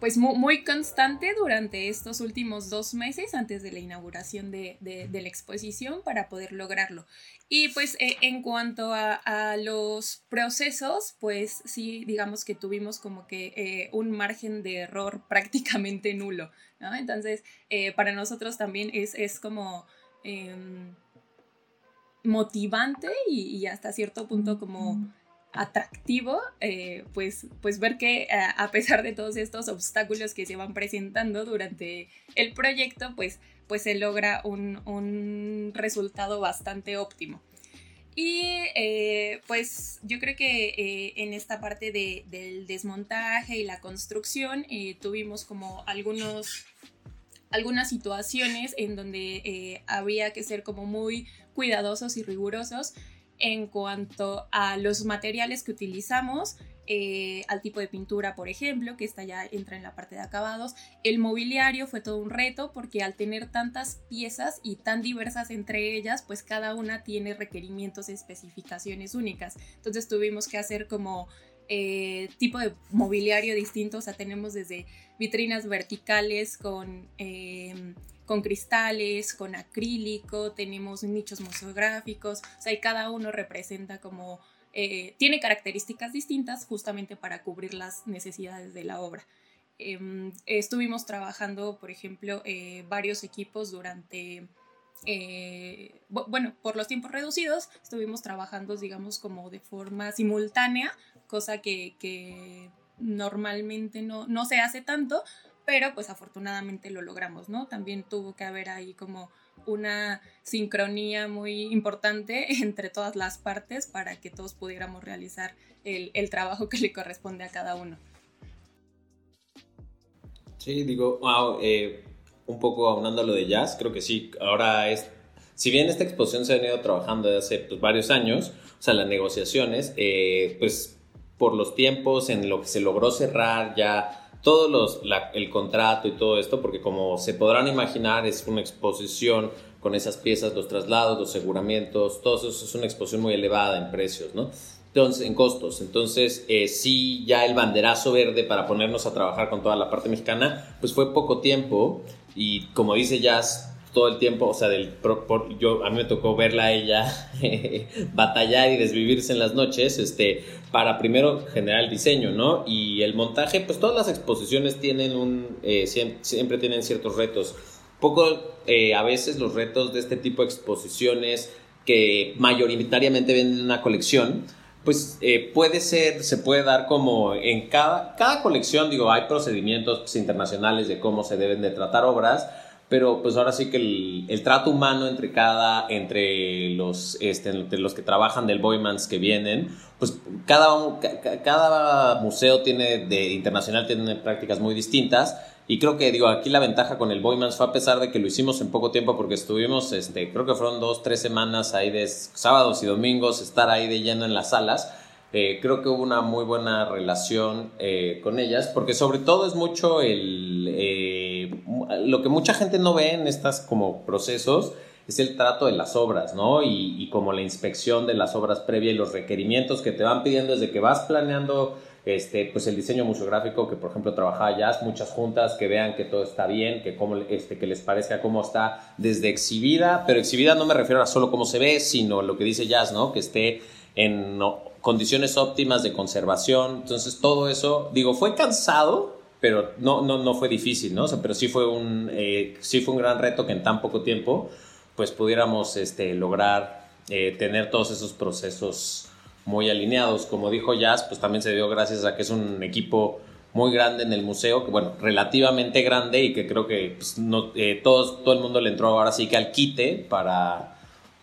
pues muy, constante durante estos últimos dos meses antes de la inauguración de, la exposición para poder lograrlo. Y pues eh, en cuanto a, los procesos, pues sí, digamos que tuvimos como que eh, un margen de error prácticamente nulo. Entonces, para nosotros también es, es como em, motivante y, y, hasta cierto punto como atractivo, eh, pues, pues ver que eh, a pesar de todos estos obstáculos que se van presentando durante el proyecto, pues, pues se logra un, resultado bastante óptimo. Y eh, pues yo creo que en esta parte del desmontaje y la construcción tuvimos como algunos, algunas situaciones en donde había que ser como muy cuidadosos y rigurosos en cuanto a los materiales que utilizamos, eh, al tipo de pintura, por ejemplo, que esta ya entra en la parte de acabados. El mobiliario fue todo un reto porque al tener tantas piezas y tan diversas entre ellas, pues cada una tiene requerimientos y especificaciones únicas. Entonces tuvimos que hacer como eh, tipo de mobiliario distinto, o sea, tenemos desde vitrinas verticales con... Eh, con cristales, con acrílico, tenemos nichos museográficos, o sea, y cada uno representa como, eh, tiene características distintas justamente para cubrir las necesidades de la obra. Em, estuvimos trabajando, por ejemplo, varios equipos durante, bueno, por los tiempos reducidos, estuvimos trabajando, digamos, como de forma simultánea, cosa que, que normalmente no, no se hace tanto, pero pues afortunadamente lo logramos, ¿no? También tuvo que haber ahí como una sincronía muy importante entre todas las partes para que todos pudiéramos realizar el, el trabajo que le corresponde a cada uno. Sí, digo, wow, eh, un poco aunando lo de jazz, creo que sí, ahora es, si bien esta exposición se ha venido trabajando desde hace pues, varios años, o sea, las negociaciones, eh, pues por los tiempos en lo que se logró cerrar ya todos los, el contrato y todo esto, porque como se podrán imaginar, es una exposición con esas piezas, los traslados, los aseguramientos, todo eso es una exposición muy elevada en precios, ¿no? Entonces, en costos. Entonces, eh, sí, ya el banderazo verde para ponernos a trabajar con toda la parte mexicana, pues fue poco tiempo y como dice Jazz, todo el tiempo, o sea, del, yo, a mí me tocó verla a ella batallar y desvivirse en las noches, este, para primero generar el diseño, ¿no? Y el montaje, pues todas las exposiciones tienen un, eh, siempre, tienen ciertos retos. Poco, eh, a veces los retos de este tipo de exposiciones que mayoritariamente venden una colección, pues eh, puede ser, se puede dar como en cada, cada colección, digo, hay procedimientos pues, internacionales de cómo se deben de tratar obras, pero pues ahora sí que el, trato humano entre cada, entre los, este, entre los que trabajan del Boymans que vienen, pues cada, cada museo tiene, de internacional tiene prácticas muy distintas. Y creo que, digo, aquí la ventaja con el Boymans fue a pesar de que lo hicimos en poco tiempo, porque estuvimos, este, creo que fueron dos, tres semanas ahí de sábados y domingos, estar ahí de lleno en las salas. Eh, creo que hubo una muy buena relación eh, con ellas, porque sobre todo es mucho el, eh, lo que mucha gente no ve en estos como procesos es el trato de las obras, ¿no? Y, como la inspección de las obras previas y los requerimientos que te van pidiendo desde que vas planeando este, pues el diseño museográfico que por ejemplo trabaja Jazz, muchas juntas que vean que todo está bien, que, como, este, que les parezca cómo está desde exhibida, pero exhibida no me refiero a solo cómo se ve, sino lo que dice Jazz, ¿no? Que esté en condiciones óptimas de conservación. Entonces, todo eso, digo, fue cansado, pero no, no, no fue difícil, ¿no? pero sí fue, un, eh, sí fue un gran reto que en tan poco tiempo, pues pudiéramos este, lograr eh, tener todos esos procesos muy alineados. Como dijo Jazz, pues también se dio gracias a que es un equipo muy grande en el museo, que bueno, relativamente grande y que creo que pues, no, eh, todos, todo el mundo le entró ahora sí que al quite para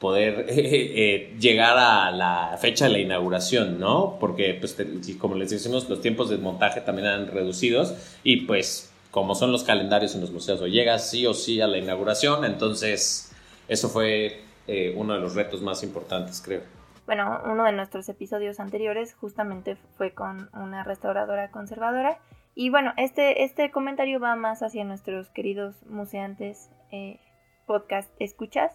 poder eh, llegar a la fecha de la inauguración, ¿no? Porque, pues, como les decimos, los tiempos de montaje también han reducidos y, pues, como son los calendarios en los museos, o llegas sí o sí a la inauguración, entonces eso fue eh, uno de los retos más importantes, creo. Bueno, uno de nuestros episodios anteriores justamente fue con una restauradora conservadora y bueno, este, este comentario va más hacia nuestros queridos museantes eh, podcast escuchas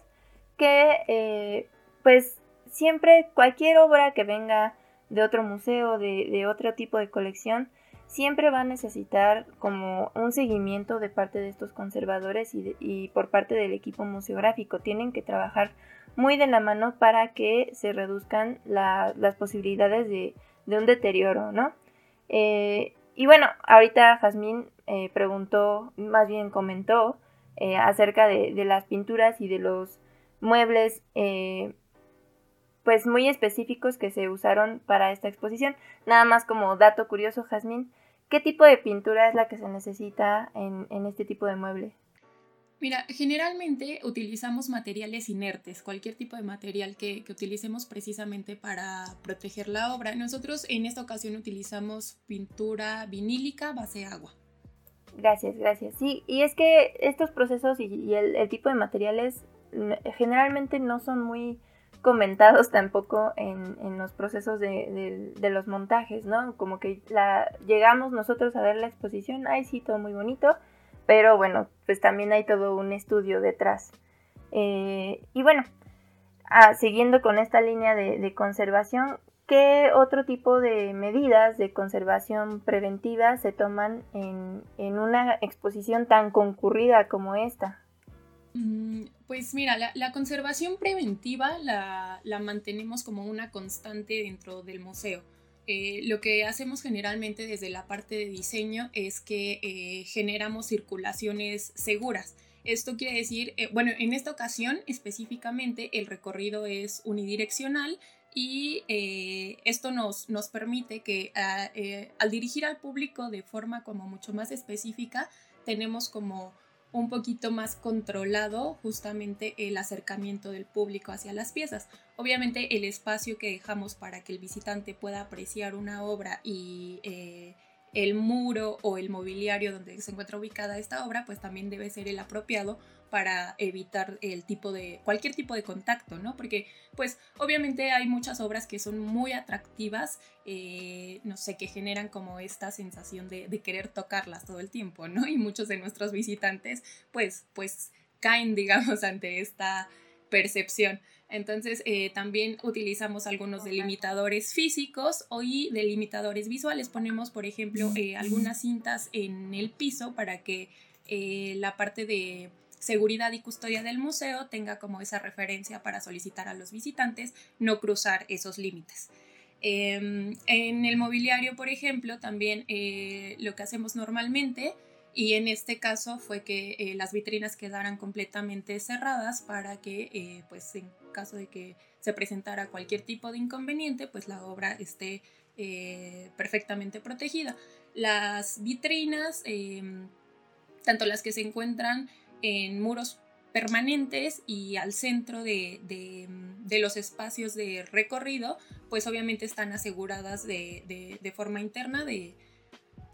que eh, pues siempre cualquier obra que venga de otro museo, de, otro tipo de colección, siempre va a necesitar como un seguimiento de parte de estos conservadores y, por parte del equipo museográfico. Tienen que trabajar muy de la mano para que se reduzcan las posibilidades de, un deterioro, ¿no? Eh, y bueno, ahorita Jazmín eh, preguntó, más bien comentó acerca de, las pinturas y de los muebles eh, pues muy específicos que se usaron para esta exposición. Nada más como dato curioso, Jazmín, ¿qué tipo de pintura es la que se necesita en, este tipo de mueble? Mira, generalmente utilizamos materiales inertes, cualquier tipo de material que, que, utilicemos precisamente para proteger la obra. Nosotros en esta ocasión utilizamos pintura vinílica base agua. Gracias, gracias. Sí, y es que estos procesos y, el, tipo de materiales generalmente no son muy comentados tampoco en, los procesos de, los montajes, ¿no? Como que llegamos nosotros a ver la exposición, ay sí, todo muy bonito, pero bueno, pues también hay todo un estudio detrás. Eh, y bueno, ah, siguiendo con esta línea de, conservación, ¿qué otro tipo de medidas de conservación preventiva se toman en una exposición tan concurrida como esta? Mm, pues mira, la, conservación preventiva la, mantenemos como una constante dentro del museo. Eh, lo que hacemos generalmente desde la parte de diseño es que eh, generamos circulaciones seguras. Esto quiere decir, eh, bueno, en esta ocasión específicamente el recorrido es unidireccional y esto nos, nos permite que ah, al dirigir al público de forma como mucho más específica, tenemos como un poquito más controlado justamente el acercamiento del público hacia las piezas. Obviamente el espacio que dejamos para que el visitante pueda apreciar una obra y eh, el muro o el mobiliario donde se encuentra ubicada esta obra, pues también debe ser el apropiado para evitar el tipo de cualquier tipo de contacto, ¿no? Porque pues obviamente hay muchas obras que son muy atractivas, eh, no sé, que generan como esta sensación de, querer tocarlas todo el tiempo, ¿no? Y muchos de nuestros visitantes pues pues caen, digamos, ante esta percepción. Entonces eh, también utilizamos algunos delimitadores físicos y delimitadores visuales. Ponemos, por ejemplo, eh, algunas cintas en el piso para que la parte de seguridad y custodia del museo tenga como esa referencia para solicitar a los visitantes no cruzar esos límites. Em, en el mobiliario, por ejemplo, también lo que hacemos normalmente y en este caso fue que eh, las vitrinas quedaran completamente cerradas para que, eh, pues en caso de que se presentara cualquier tipo de inconveniente, pues la obra esté eh, perfectamente protegida. Las vitrinas, em, tanto las que se encuentran en muros permanentes y al centro de, de, los espacios de recorrido, pues obviamente están aseguradas de, de forma interna de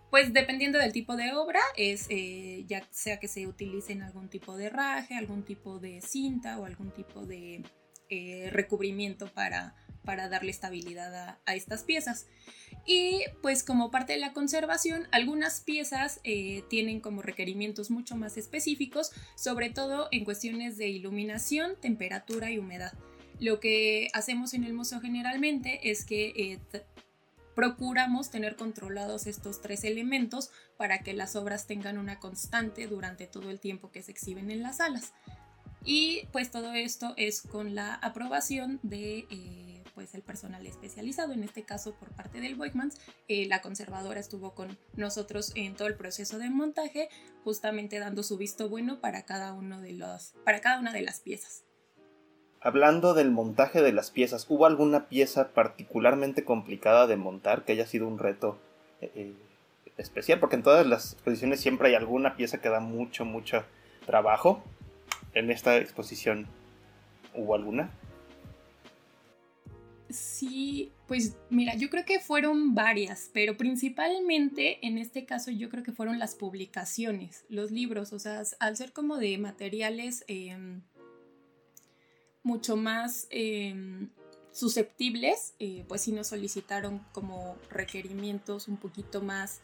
pues dependiendo del tipo de obra, es eh, ya sea que se utilice en algún tipo de raje, algún tipo de cinta o algún tipo de eh, recubrimiento para, para darle estabilidad a, estas piezas. Y pues como parte de la conservación, algunas piezas eh, tienen como requerimientos mucho más específicos, sobre todo en cuestiones de iluminación, temperatura y humedad. Lo que hacemos en el museo generalmente es que procuramos tener controlados estos tres elementos para que las obras tengan una constante durante todo el tiempo que se exhiben en las salas. Y pues todo esto es con la aprobación de eh, pues el personal especializado, en este caso por parte del Boykmans. Eh, la conservadora estuvo con nosotros en todo el proceso de montaje, justamente dando su visto bueno para cada, uno de los, para cada una de las piezas. Hablando del montaje de las piezas, ¿hubo alguna pieza particularmente complicada de montar que haya sido un reto eh, eh, especial? Porque en todas las exposiciones siempre hay alguna pieza que da mucho, mucho trabajo. ¿En esta exposición hubo alguna? Sí, pues mira, yo creo que fueron varias, pero principalmente en este caso yo creo que fueron las publicaciones, los libros, o sea, al ser como de materiales... Em, mucho más em, susceptibles, eh, pues sí nos solicitaron como requerimientos un poquito más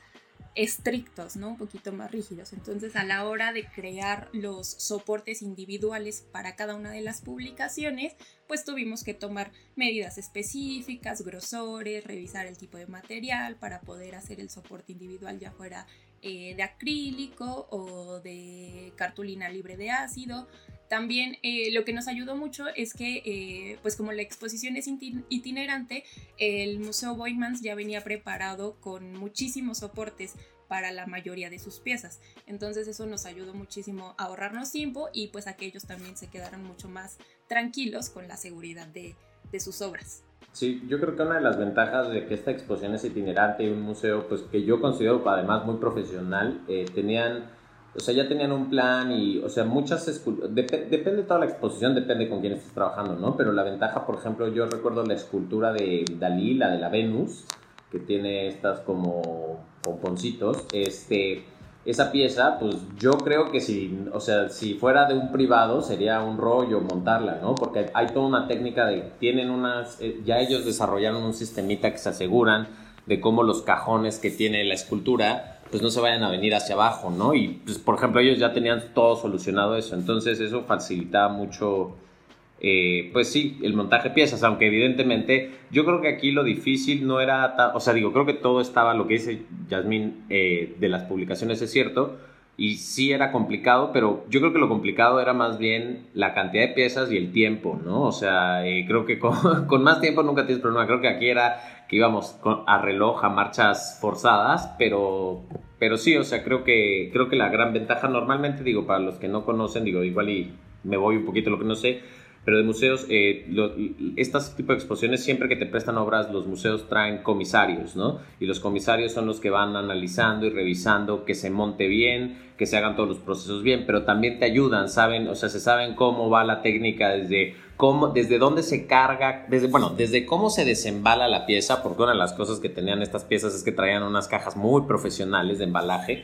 estrictos, ¿no? Un poquito más rígidos. Entonces, a la hora de crear los soportes individuales para cada una de las publicaciones, pues tuvimos que tomar medidas específicas, grosores, revisar el tipo de material para poder hacer el soporte individual ya fuera eh, de acrílico o de cartulina libre de ácido. También eh, lo que nos ayudó mucho es que, eh, pues como la exposición es itinerante, el Museo Boymans ya venía preparado con muchísimos soportes para la mayoría de sus piezas. Entonces eso nos ayudó muchísimo a ahorrarnos tiempo y pues a que ellos también se quedaran mucho más tranquilos con la seguridad de, sus obras. Sí, yo creo que una de las ventajas de que esta exposición es itinerante un museo, pues que yo considero además muy profesional, eh, tenían o sea, ya tenían un plan y, o sea, muchas esculturas, depende de toda la exposición, depende con quién estés trabajando, ¿no? Pero la ventaja, por ejemplo, yo recuerdo la escultura de Dalí, la de la Venus, que tiene estas como pomponcitos, este, esa pieza, pues yo creo que si, o sea, si fuera de un privado sería un rollo montarla, ¿no? Porque hay toda una técnica de, tienen unas, eh, ya ellos desarrollaron un sistemita que se aseguran de cómo los cajones que tiene la escultura pues no se vayan a venir hacia abajo, ¿no? Y pues, por ejemplo, ellos ya tenían todo solucionado eso, entonces eso facilitaba mucho, eh, pues sí, el montaje de piezas, aunque evidentemente yo creo que aquí lo difícil no era, o sea, digo, creo que todo estaba, lo que dice Yasmín eh, de las publicaciones es cierto, y sí era complicado, pero yo creo que lo complicado era más bien la cantidad de piezas y el tiempo, ¿no? O sea, eh, creo que con, con, más tiempo nunca tienes problema. Creo que aquí era que íbamos a reloj, a marchas forzadas, pero, pero sí, o sea, creo que, creo que la gran ventaja normalmente, digo, para los que no conocen, digo, igual y me voy un poquito lo que no sé, pero de museos, eh, estas tipo de exposiciones, siempre que te prestan obras, los museos traen comisarios, ¿no? Y los comisarios son los que van analizando y revisando que se monte bien, que se hagan todos los procesos bien, pero también te ayudan, saben, o sea, se saben cómo va la técnica desde cómo, desde dónde se carga, desde, bueno, desde cómo se desembala la pieza, porque una de las cosas que tenían estas piezas es que traían unas cajas muy profesionales de embalaje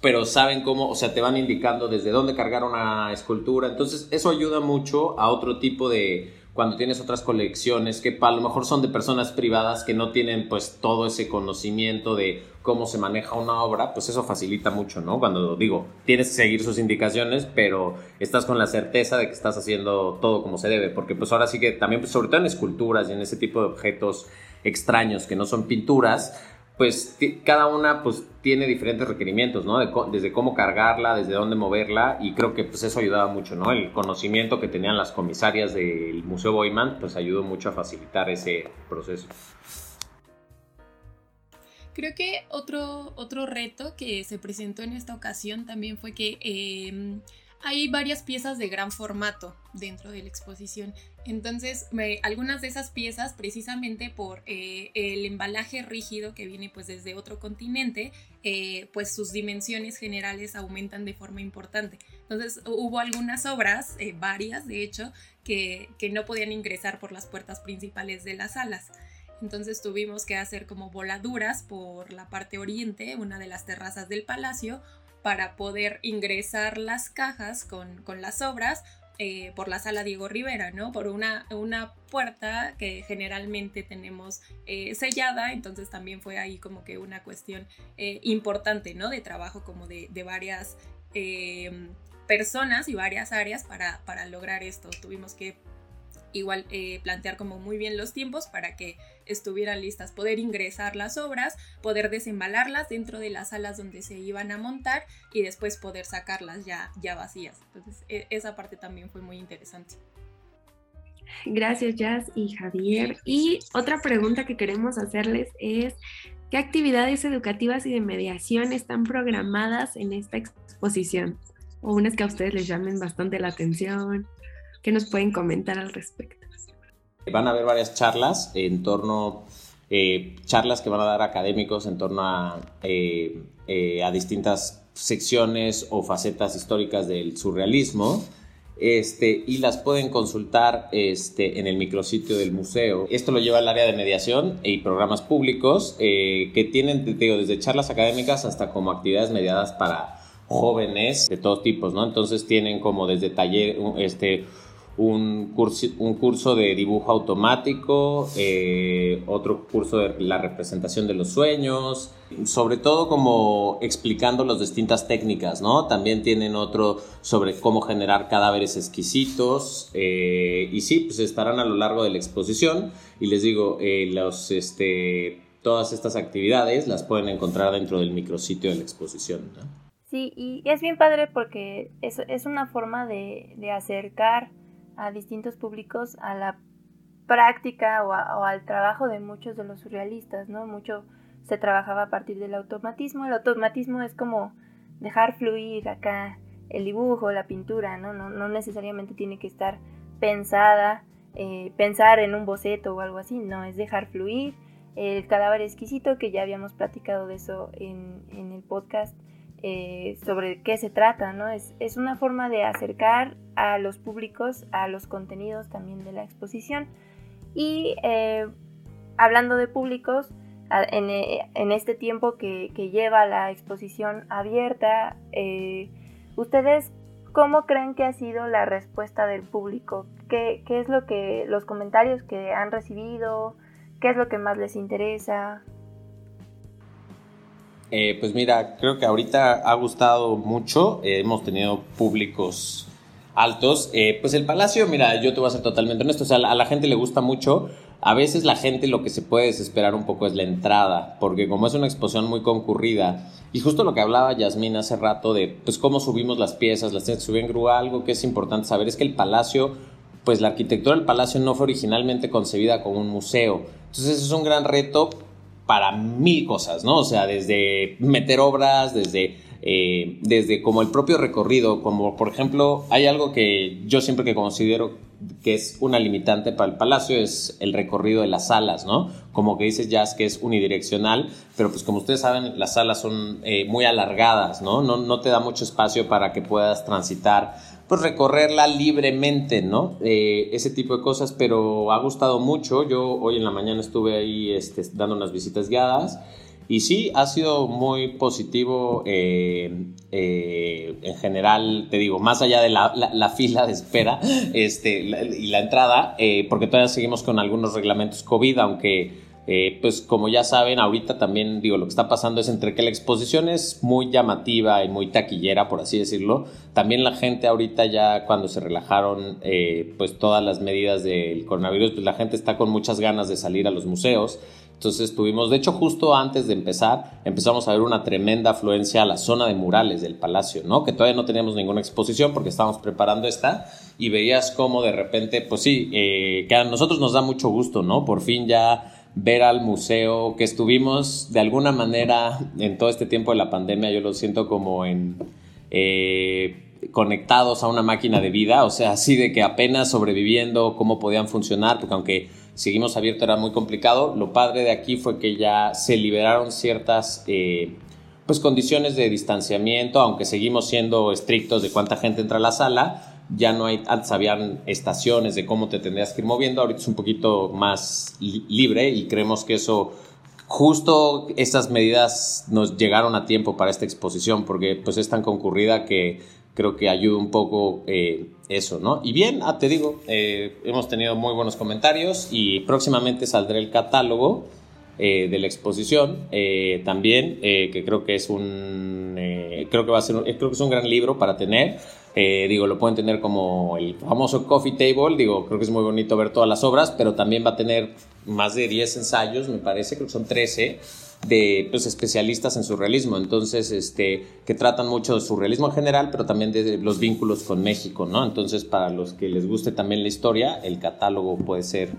pero saben cómo, o sea, te van indicando desde dónde cargar una escultura. Entonces, eso ayuda mucho a otro tipo de, cuando tienes otras colecciones que a lo mejor son de personas privadas que no tienen pues todo ese conocimiento de cómo se maneja una obra, pues eso facilita mucho, ¿no? Cuando digo, tienes que seguir sus indicaciones, pero estás con la certeza de que estás haciendo todo como se debe, porque pues ahora sí que también, pues, sobre todo en esculturas y en ese tipo de objetos extraños que no son pinturas, pues cada una pues tiene diferentes requerimientos, ¿no? desde cómo cargarla, desde dónde moverla y creo que pues eso ayudaba mucho, ¿no? El conocimiento que tenían las comisarias del Museo Boyman pues ayudó mucho a facilitar ese proceso. Creo que otro, otro reto que se presentó en esta ocasión también fue que em, hay varias piezas de gran formato dentro de la exposición. Entonces, algunas de esas piezas, precisamente por eh, el embalaje rígido que viene pues desde otro continente, eh, pues sus dimensiones generales aumentan de forma importante. Entonces, hubo algunas obras, eh, varias de hecho, que, que no podían ingresar por las puertas principales de las salas. Entonces tuvimos que hacer como voladuras por la parte oriente, una de las terrazas del palacio, para poder ingresar las cajas con, las obras eh, por la sala Diego Rivera, ¿no? Por una, una puerta que generalmente tenemos eh, sellada, entonces también fue ahí como que una cuestión eh, importante, ¿no? De trabajo como de, de varias personas y varias áreas para, para lograr esto. Tuvimos que igual eh, plantear como muy bien los tiempos para que estuvieran listas, poder ingresar las obras, poder desembalarlas dentro de las salas donde se iban a montar y después poder sacarlas ya, ya vacías. Entonces, e, esa parte también fue muy interesante. Gracias, Jazz y Javier. Y otra pregunta que queremos hacerles es, ¿qué actividades educativas y de mediación están programadas en esta exposición? O unas que a ustedes les llamen bastante la atención. ¿Qué nos pueden comentar al respecto? Van a haber varias charlas en torno, eh, charlas que van a dar académicos en torno a, eh, eh, distintas secciones o facetas históricas del surrealismo. Este, y las pueden consultar este, en el micrositio del museo. Esto lo lleva al área de mediación y programas públicos que tienen desde charlas académicas hasta como actividades mediadas para jóvenes de todos tipos, ¿no? Entonces tienen como desde taller, este, un curso, un curso de dibujo automático, eh, otro curso de la representación de los sueños, sobre todo como explicando las distintas técnicas, ¿no? También tienen otro sobre cómo generar cadáveres exquisitos eh, y sí, pues estarán a lo largo de la exposición y les digo, eh, los, este, todas estas actividades las pueden encontrar dentro del micrositio de la exposición, Sí, y es bien padre porque es, es una forma de, de acercar a distintos públicos a la práctica o, al trabajo de muchos de los surrealistas, ¿no? Mucho se trabajaba a partir del automatismo. El automatismo es como dejar fluir acá el dibujo, la pintura, ¿no? No, necesariamente tiene que estar pensada, eh, pensar en un boceto o algo así, no, es dejar fluir. El cadáver exquisito, que ya habíamos platicado de eso en, en el podcast eh, sobre qué se trata, ¿no? Es, es, una forma de acercar a los públicos a los contenidos también de la exposición. Y eh, hablando de públicos, en, eh, en, este tiempo que, lleva la exposición abierta, ¿ustedes cómo creen que ha sido la respuesta del público? ¿Qué, ¿Qué es lo que, los comentarios que han recibido? ¿Qué es lo que más les interesa? Eh, pues mira, creo que ahorita ha gustado mucho, eh, hemos tenido públicos altos. Eh, pues el Palacio, mira, yo te voy a ser totalmente honesto, o sea, a la gente le gusta mucho. A veces la gente lo que se puede desesperar un poco es la entrada, porque como es una exposición muy concurrida, y justo lo que hablaba Yasmín hace rato de, pues cómo subimos las piezas, las tienes que subir en grúa, algo que es importante saber es que el Palacio, pues la arquitectura del Palacio no fue originalmente concebida como un museo. Entonces es un gran reto para mil cosas, ¿no? O sea, desde meter obras, desde eh, desde como el propio recorrido, como por ejemplo, hay algo que yo siempre que considero que es una limitante para el palacio es el recorrido de las salas, ¿no? Como que dices Jazz que es unidireccional, pero pues como ustedes saben, las salas son eh, muy alargadas, ¿no? ¿no? No te da mucho espacio para que puedas transitar, pues recorrerla libremente, ¿no? Eh, ese tipo de cosas, pero ha gustado mucho. Yo hoy en la mañana estuve ahí este, dando unas visitas guiadas y sí, ha sido muy positivo eh, eh, en general, te digo, más allá de la, fila de espera este, y la entrada, eh, porque todavía seguimos con algunos reglamentos COVID, aunque pues como ya saben, ahorita también digo, lo que está pasando es entre que la exposición es muy llamativa y muy taquillera, por así decirlo, también la gente ahorita ya cuando se relajaron pues todas las medidas del coronavirus, pues la gente está con muchas ganas de salir a los museos. Entonces tuvimos, de hecho justo antes de empezar, empezamos a ver una tremenda afluencia a la zona de murales del palacio, ¿no? Que todavía no teníamos ninguna exposición porque estábamos preparando esta y veías cómo de repente, pues sí, eh, que a nosotros nos da mucho gusto, ¿no? Por fin ya ver al museo, que estuvimos de alguna manera en todo este tiempo de la pandemia, yo lo siento como en... Eh, conectados a una máquina de vida, o sea, así de que apenas sobreviviendo, cómo podían funcionar, porque aunque seguimos abiertos era muy complicado. Lo padre de aquí fue que ya se liberaron ciertas eh, pues condiciones de distanciamiento, aunque seguimos siendo estrictos de cuánta gente entra a la sala. Ya no hay, antes habían estaciones de cómo te tendrías que ir moviendo, ahorita es un poquito más libre y creemos que eso justo estas medidas nos llegaron a tiempo para esta exposición porque pues es tan concurrida que creo que ayuda un poco eh, eso, ¿no? Y bien, ah, te digo, eh, hemos tenido muy buenos comentarios y próximamente saldrá el catálogo eh, de la exposición también, que creo que es un, creo que va a ser, creo que es un gran libro para tener. Digo, lo pueden tener como el famoso coffee table, digo, creo que es muy bonito ver todas las obras, pero también va a tener más de 10 ensayos, me parece, creo que son 13 de pues, especialistas en surrealismo, entonces, este, que tratan mucho de surrealismo en general, pero también de los vínculos con México, ¿no? Entonces, para los que les guste también la historia, el catálogo puede ser,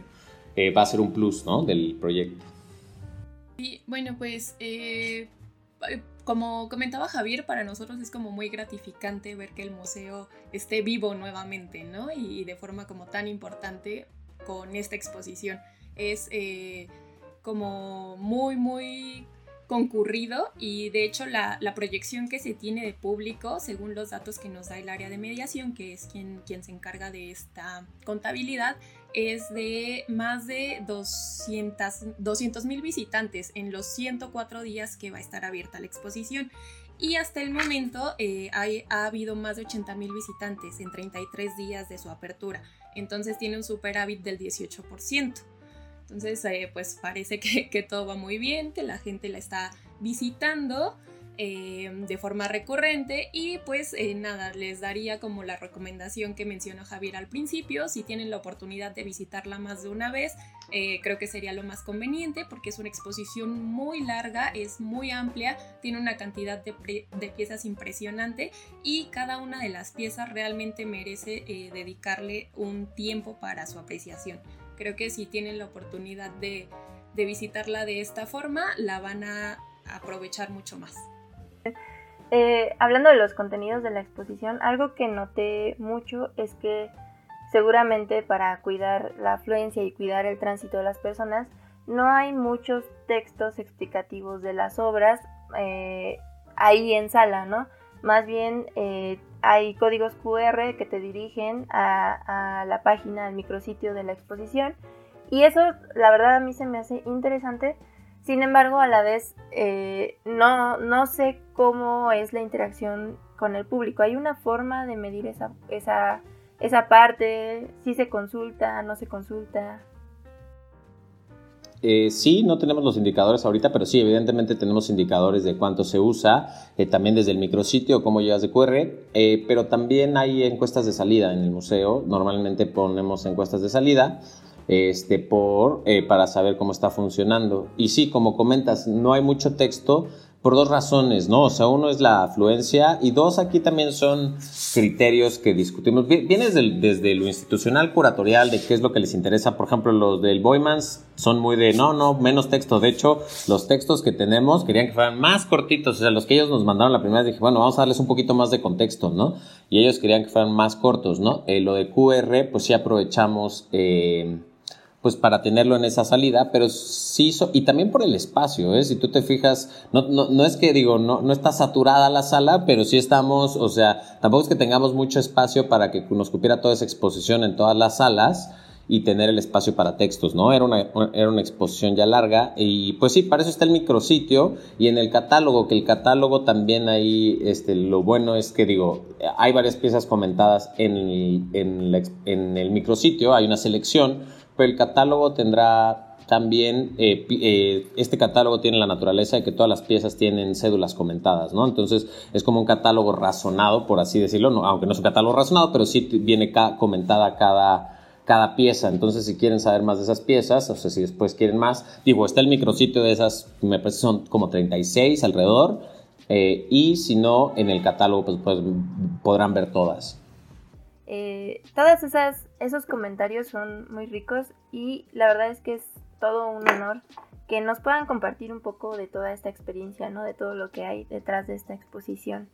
eh, va a ser un plus, ¿no? Del proyecto. Y bueno, pues, eh, como comentaba Javier, para nosotros es como muy gratificante ver que el museo esté vivo nuevamente, ¿no? Y, de forma como tan importante con esta exposición. Es... Eh, como muy, muy concurrido y de hecho la, proyección que se tiene de público, según los datos que nos da el área de mediación, que es quien, quien se encarga de esta contabilidad, es de más de 200 mil visitantes en los 104 días que va a estar abierta la exposición. Y hasta el momento eh, ha habido más de 80 mil visitantes en 33 días de su apertura. Entonces tiene un superávit del 18%. Entonces, eh, pues parece que, todo va muy bien, que la gente la está visitando eh, de forma recurrente y pues eh, nada, les daría como la recomendación que mencionó Javier al principio, si tienen la oportunidad de visitarla más de una vez, creo que sería lo más conveniente porque es una exposición muy larga, es muy amplia, tiene una cantidad de, de piezas impresionante y cada una de las piezas realmente merece dedicarle un tiempo para su apreciación. Creo que si tienen la oportunidad de, visitarla de esta forma, la van a aprovechar mucho más. Eh, hablando de los contenidos de la exposición, algo que noté mucho es que seguramente para cuidar la afluencia y cuidar el tránsito de las personas, no hay muchos textos explicativos de las obras eh, ahí en sala, ¿no? Más bien eh, hay códigos QR que te dirigen a, la página, al micrositio de la exposición. Y eso, la verdad, a mí se me hace interesante. Sin embargo, a la vez, eh, no, no sé cómo es la interacción con el público. ¿Hay una forma de medir esa, esa, esa parte? ¿Si se consulta, no se consulta? Eh, sí, no tenemos los indicadores ahorita, pero sí, evidentemente tenemos indicadores de cuánto se usa, eh, también desde el micrositio, cómo llegas de QR, eh, pero también hay encuestas de salida en el museo. Normalmente ponemos encuestas de salida este, por, para saber cómo está funcionando. Y sí, como comentas, no hay mucho texto, por dos razones, ¿no? O sea, uno es la afluencia y dos, aquí también son criterios que discutimos. Viene desde, lo institucional curatorial de qué es lo que les interesa. Por ejemplo, los del Boymans son muy de, no, no, menos texto. De hecho, los textos que tenemos querían que fueran más cortitos. O sea, los que ellos nos mandaron la primera vez, dije, bueno, vamos a darles un poquito más de contexto, ¿no? Y ellos querían que fueran más cortos, ¿no? Eh, lo de QR, pues sí aprovechamos... Eh, pues para tenerlo en esa salida, pero sí, y también por el espacio, ¿eh? si tú te fijas, no, no, no es que digo, no, no está saturada la sala, pero sí estamos, o sea, tampoco es que tengamos mucho espacio para que nos cupiera toda esa exposición en todas las salas y tener el espacio para textos, ¿no? Era una, era una exposición ya larga y pues sí, para eso está el micrositio y en el catálogo, que el catálogo también ahí, este, lo bueno es que digo, hay varias piezas comentadas en el, en, en el micrositio, hay una selección, pero el catálogo tendrá también, eh, eh, este catálogo tiene la naturaleza de que todas las piezas tienen cédulas comentadas, ¿no? Entonces es como un catálogo razonado, por así decirlo, aunque no es un catálogo razonado, pero sí viene comentada cada, cada pieza. Entonces, si quieren saber más de esas piezas, o sea, si después quieren más, digo, está el micrositio de esas, me parece son como 36 alrededor, eh, y si no, en el catálogo pues, pues podrán ver todas. Eh, todas esas esos comentarios son muy ricos y la verdad es que es todo un honor que nos puedan compartir un poco de toda esta experiencia, ¿no? De todo lo que hay detrás de esta exposición.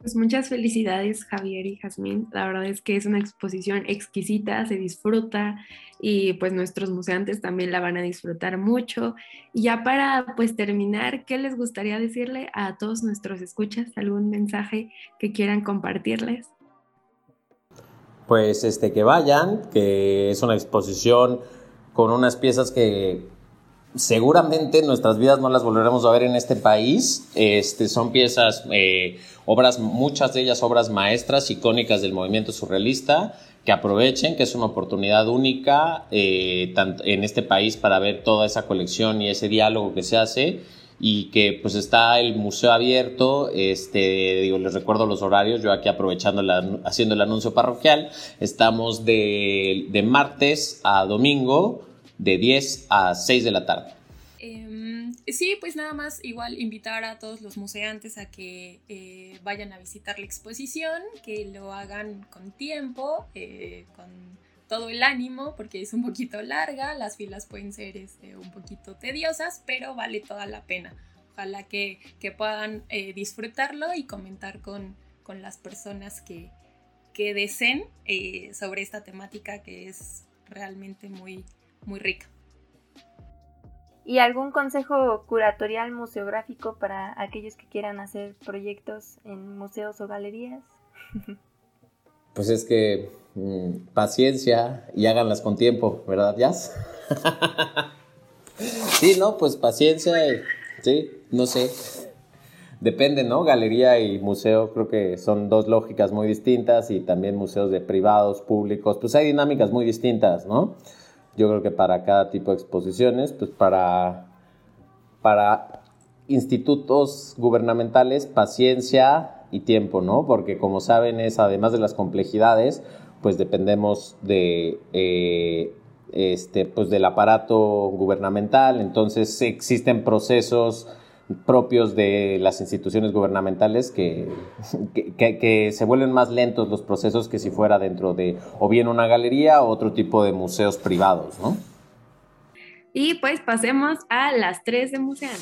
Pues muchas felicidades Javier y Jazmín. La verdad es que es una exposición exquisita, se disfruta y pues nuestros museantes también la van a disfrutar mucho. Y ya para pues terminar, ¿qué les gustaría decirle a todos nuestros escuchas? ¿Algún mensaje que quieran compartirles? Pues este, que vayan, que es una exposición con unas piezas que seguramente en nuestras vidas no las volveremos a ver en este país. Este, son piezas, eh, obras, muchas de ellas obras maestras, icónicas del movimiento surrealista, que aprovechen, que es una oportunidad única eh, en este país para ver toda esa colección y ese diálogo que se hace y que pues está el museo abierto, este, digo, les recuerdo los horarios, yo aquí aprovechando, haciendo el anuncio parroquial, estamos de, de, martes a domingo, de 10 a 6 de la tarde. Em, sí, pues nada más igual invitar a todos los museantes a que eh, vayan a visitar la exposición, que lo hagan con tiempo, eh, con todo el ánimo porque es un poquito larga, las filas pueden ser este, un poquito tediosas, pero vale toda la pena. Ojalá que, puedan eh, disfrutarlo y comentar con, las personas que, que deseen eh, sobre esta temática que es realmente muy, muy rica. ¿Y algún consejo curatorial museográfico para aquellos que quieran hacer proyectos en museos o galerías? Pues es que mm, paciencia y háganlas con tiempo, ¿verdad, Jazz? sí, no, pues paciencia, sí, no sé. Depende, ¿no? Galería y museo creo que son dos lógicas muy distintas y también museos de privados, públicos, pues hay dinámicas muy distintas, ¿no? Yo creo que para cada tipo de exposiciones, pues para, para institutos gubernamentales, paciencia, y tiempo, ¿no? Porque como saben es, además de las complejidades, pues dependemos de, eh, este, pues del aparato gubernamental, entonces existen procesos propios de las instituciones gubernamentales que, que, se vuelven más lentos los procesos que si fuera dentro de o bien una galería o otro tipo de museos privados, ¿no? Y pues pasemos a las tres de museos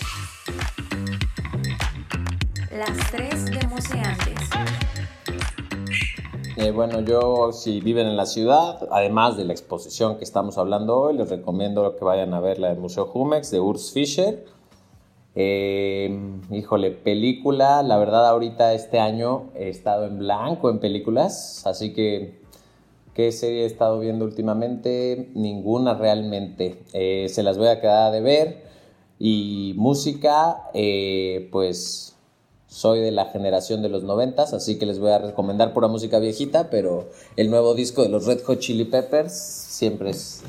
las tres de Eh, bueno, yo si viven en la ciudad, además de la exposición que estamos hablando hoy, les recomiendo que vayan a ver la del Museo Jumex de Urs Fischer. Eh, híjole, película, la verdad ahorita este año he estado en blanco en películas, así que ¿qué serie he estado viendo últimamente? Ninguna realmente. Eh, se las voy a quedar de ver. Y música, eh, pues soy de la generación de los noventas, así que les voy a recomendar pura música viejita, pero el nuevo disco de los Red Hot Chili Peppers siempre es,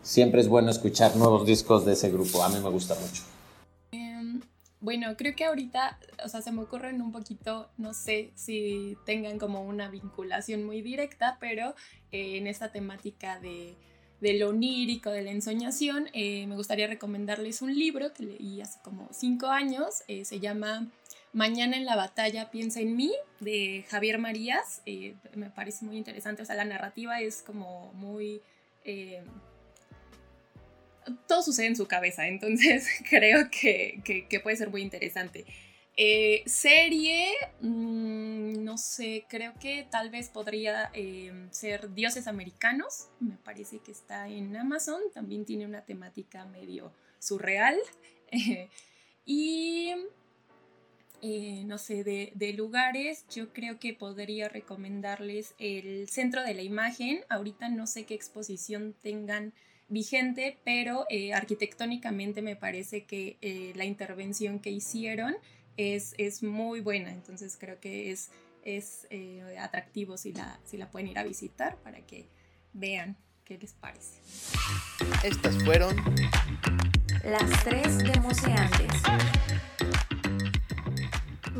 siempre es bueno escuchar nuevos discos de ese grupo. A mí me gusta mucho. Em, bueno, creo que ahorita, o sea, se me ocurren un poquito, no sé si tengan como una vinculación muy directa, pero eh, en esta temática de de lo onírico, de la ensoñación, eh, me gustaría recomendarles un libro que leí hace como cinco años, eh, se llama Mañana en la batalla piensa en mí, de Javier Marías, eh, me parece muy interesante, o sea, la narrativa es como muy... todo sucede en su cabeza, entonces creo que, que puede ser muy interesante. Eh, serie, mm, no sé, creo que tal vez podría em, ser Dioses Americanos, me parece que está en Amazon, también tiene una temática medio surreal. y eh, no sé, de, de, lugares, yo creo que podría recomendarles el Centro de la Imagen. Ahorita no sé qué exposición tengan vigente, pero eh, arquitectónicamente me parece que la intervención que hicieron es, muy buena, entonces creo que es, es eh, atractivo si la, si la pueden ir a visitar para que vean qué les parece. Estas fueron las tres demoseantes.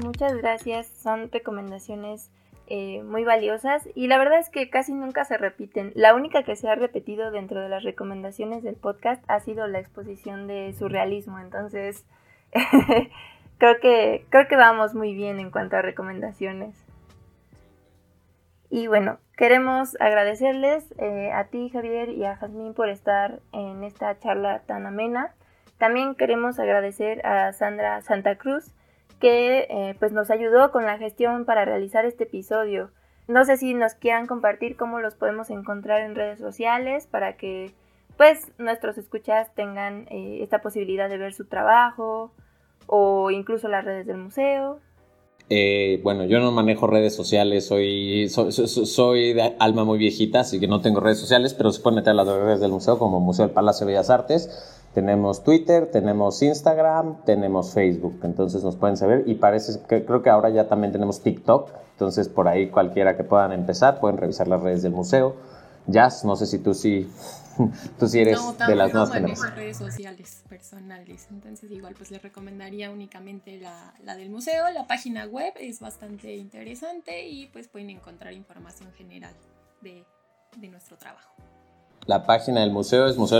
Muchas gracias, son recomendaciones eh, muy valiosas y la verdad es que casi nunca se repiten. La única que se ha repetido dentro de las recomendaciones del podcast ha sido la exposición de surrealismo, entonces creo que, creo que vamos muy bien en cuanto a recomendaciones. Y bueno, queremos agradecerles eh, a ti Javier y a Jazmín por estar en esta charla tan amena. También queremos agradecer a Sandra Santa Cruz que eh, pues nos ayudó con la gestión para realizar este episodio. No sé si nos quieran compartir cómo los podemos encontrar en redes sociales para que pues nuestros escuchas tengan eh, esta posibilidad de ver su trabajo, o incluso las redes del museo? Eh, bueno, yo no manejo redes sociales, soy, soy, de alma muy viejita, así que no tengo redes sociales, pero se pueden meter las redes del museo como Museo del Palacio de Bellas Artes. Tenemos Twitter, tenemos Instagram, tenemos Facebook, entonces nos pueden saber y parece que creo que ahora ya también tenemos TikTok, entonces por ahí cualquiera que puedan empezar pueden revisar las redes del museo. Jazz, no sé si tú sí Tú sí eres de las nuevas generaciones. redes sociales personales, entonces igual pues les recomendaría únicamente la, la, del museo, la página web es bastante interesante y pues pueden encontrar información general de, de nuestro trabajo. La página del museo es museo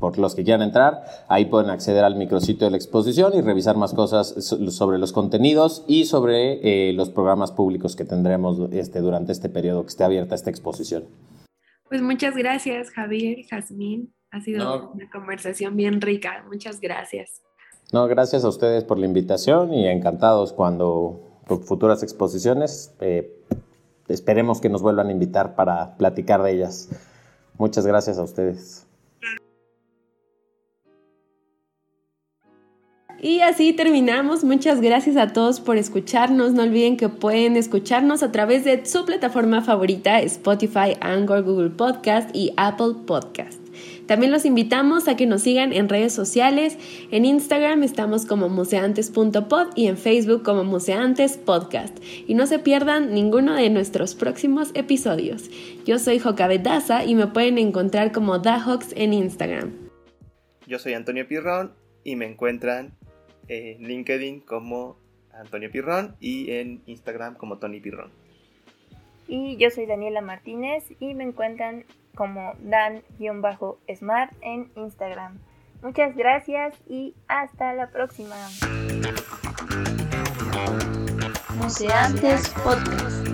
por los que quieran entrar, ahí pueden acceder al micrositio de la exposición y revisar más cosas sobre los contenidos y sobre eh, los programas públicos que tendremos este, durante este periodo que esté abierta esta exposición. Pues muchas gracias, Javier, Jazmín. Ha sido una conversación bien rica. Muchas gracias. No, gracias a ustedes por la invitación y encantados cuando por futuras exposiciones eh, esperemos que nos vuelvan a invitar para platicar de ellas. Muchas gracias a ustedes. Y así terminamos. Muchas gracias a todos por escucharnos. No olviden que pueden escucharnos a través de su plataforma favorita, Spotify, Anchor, Google Podcast y Apple Podcast. También los invitamos a que nos sigan en redes sociales. En Instagram estamos como museantes.pod y en Facebook como Museantes Podcast. Y no se pierdan ninguno de nuestros próximos episodios. Yo soy Jocabe Daza y me pueden encontrar como Dahox en Instagram. Yo soy Antonio Pirrón y me encuentran en LinkedIn como Antonio Pirrón y en Instagram como Tony Pirrón. Y yo soy Daniela Martínez y me encuentran como Dan-Smart en Instagram. Muchas gracias y hasta la próxima. Museantes Podcast.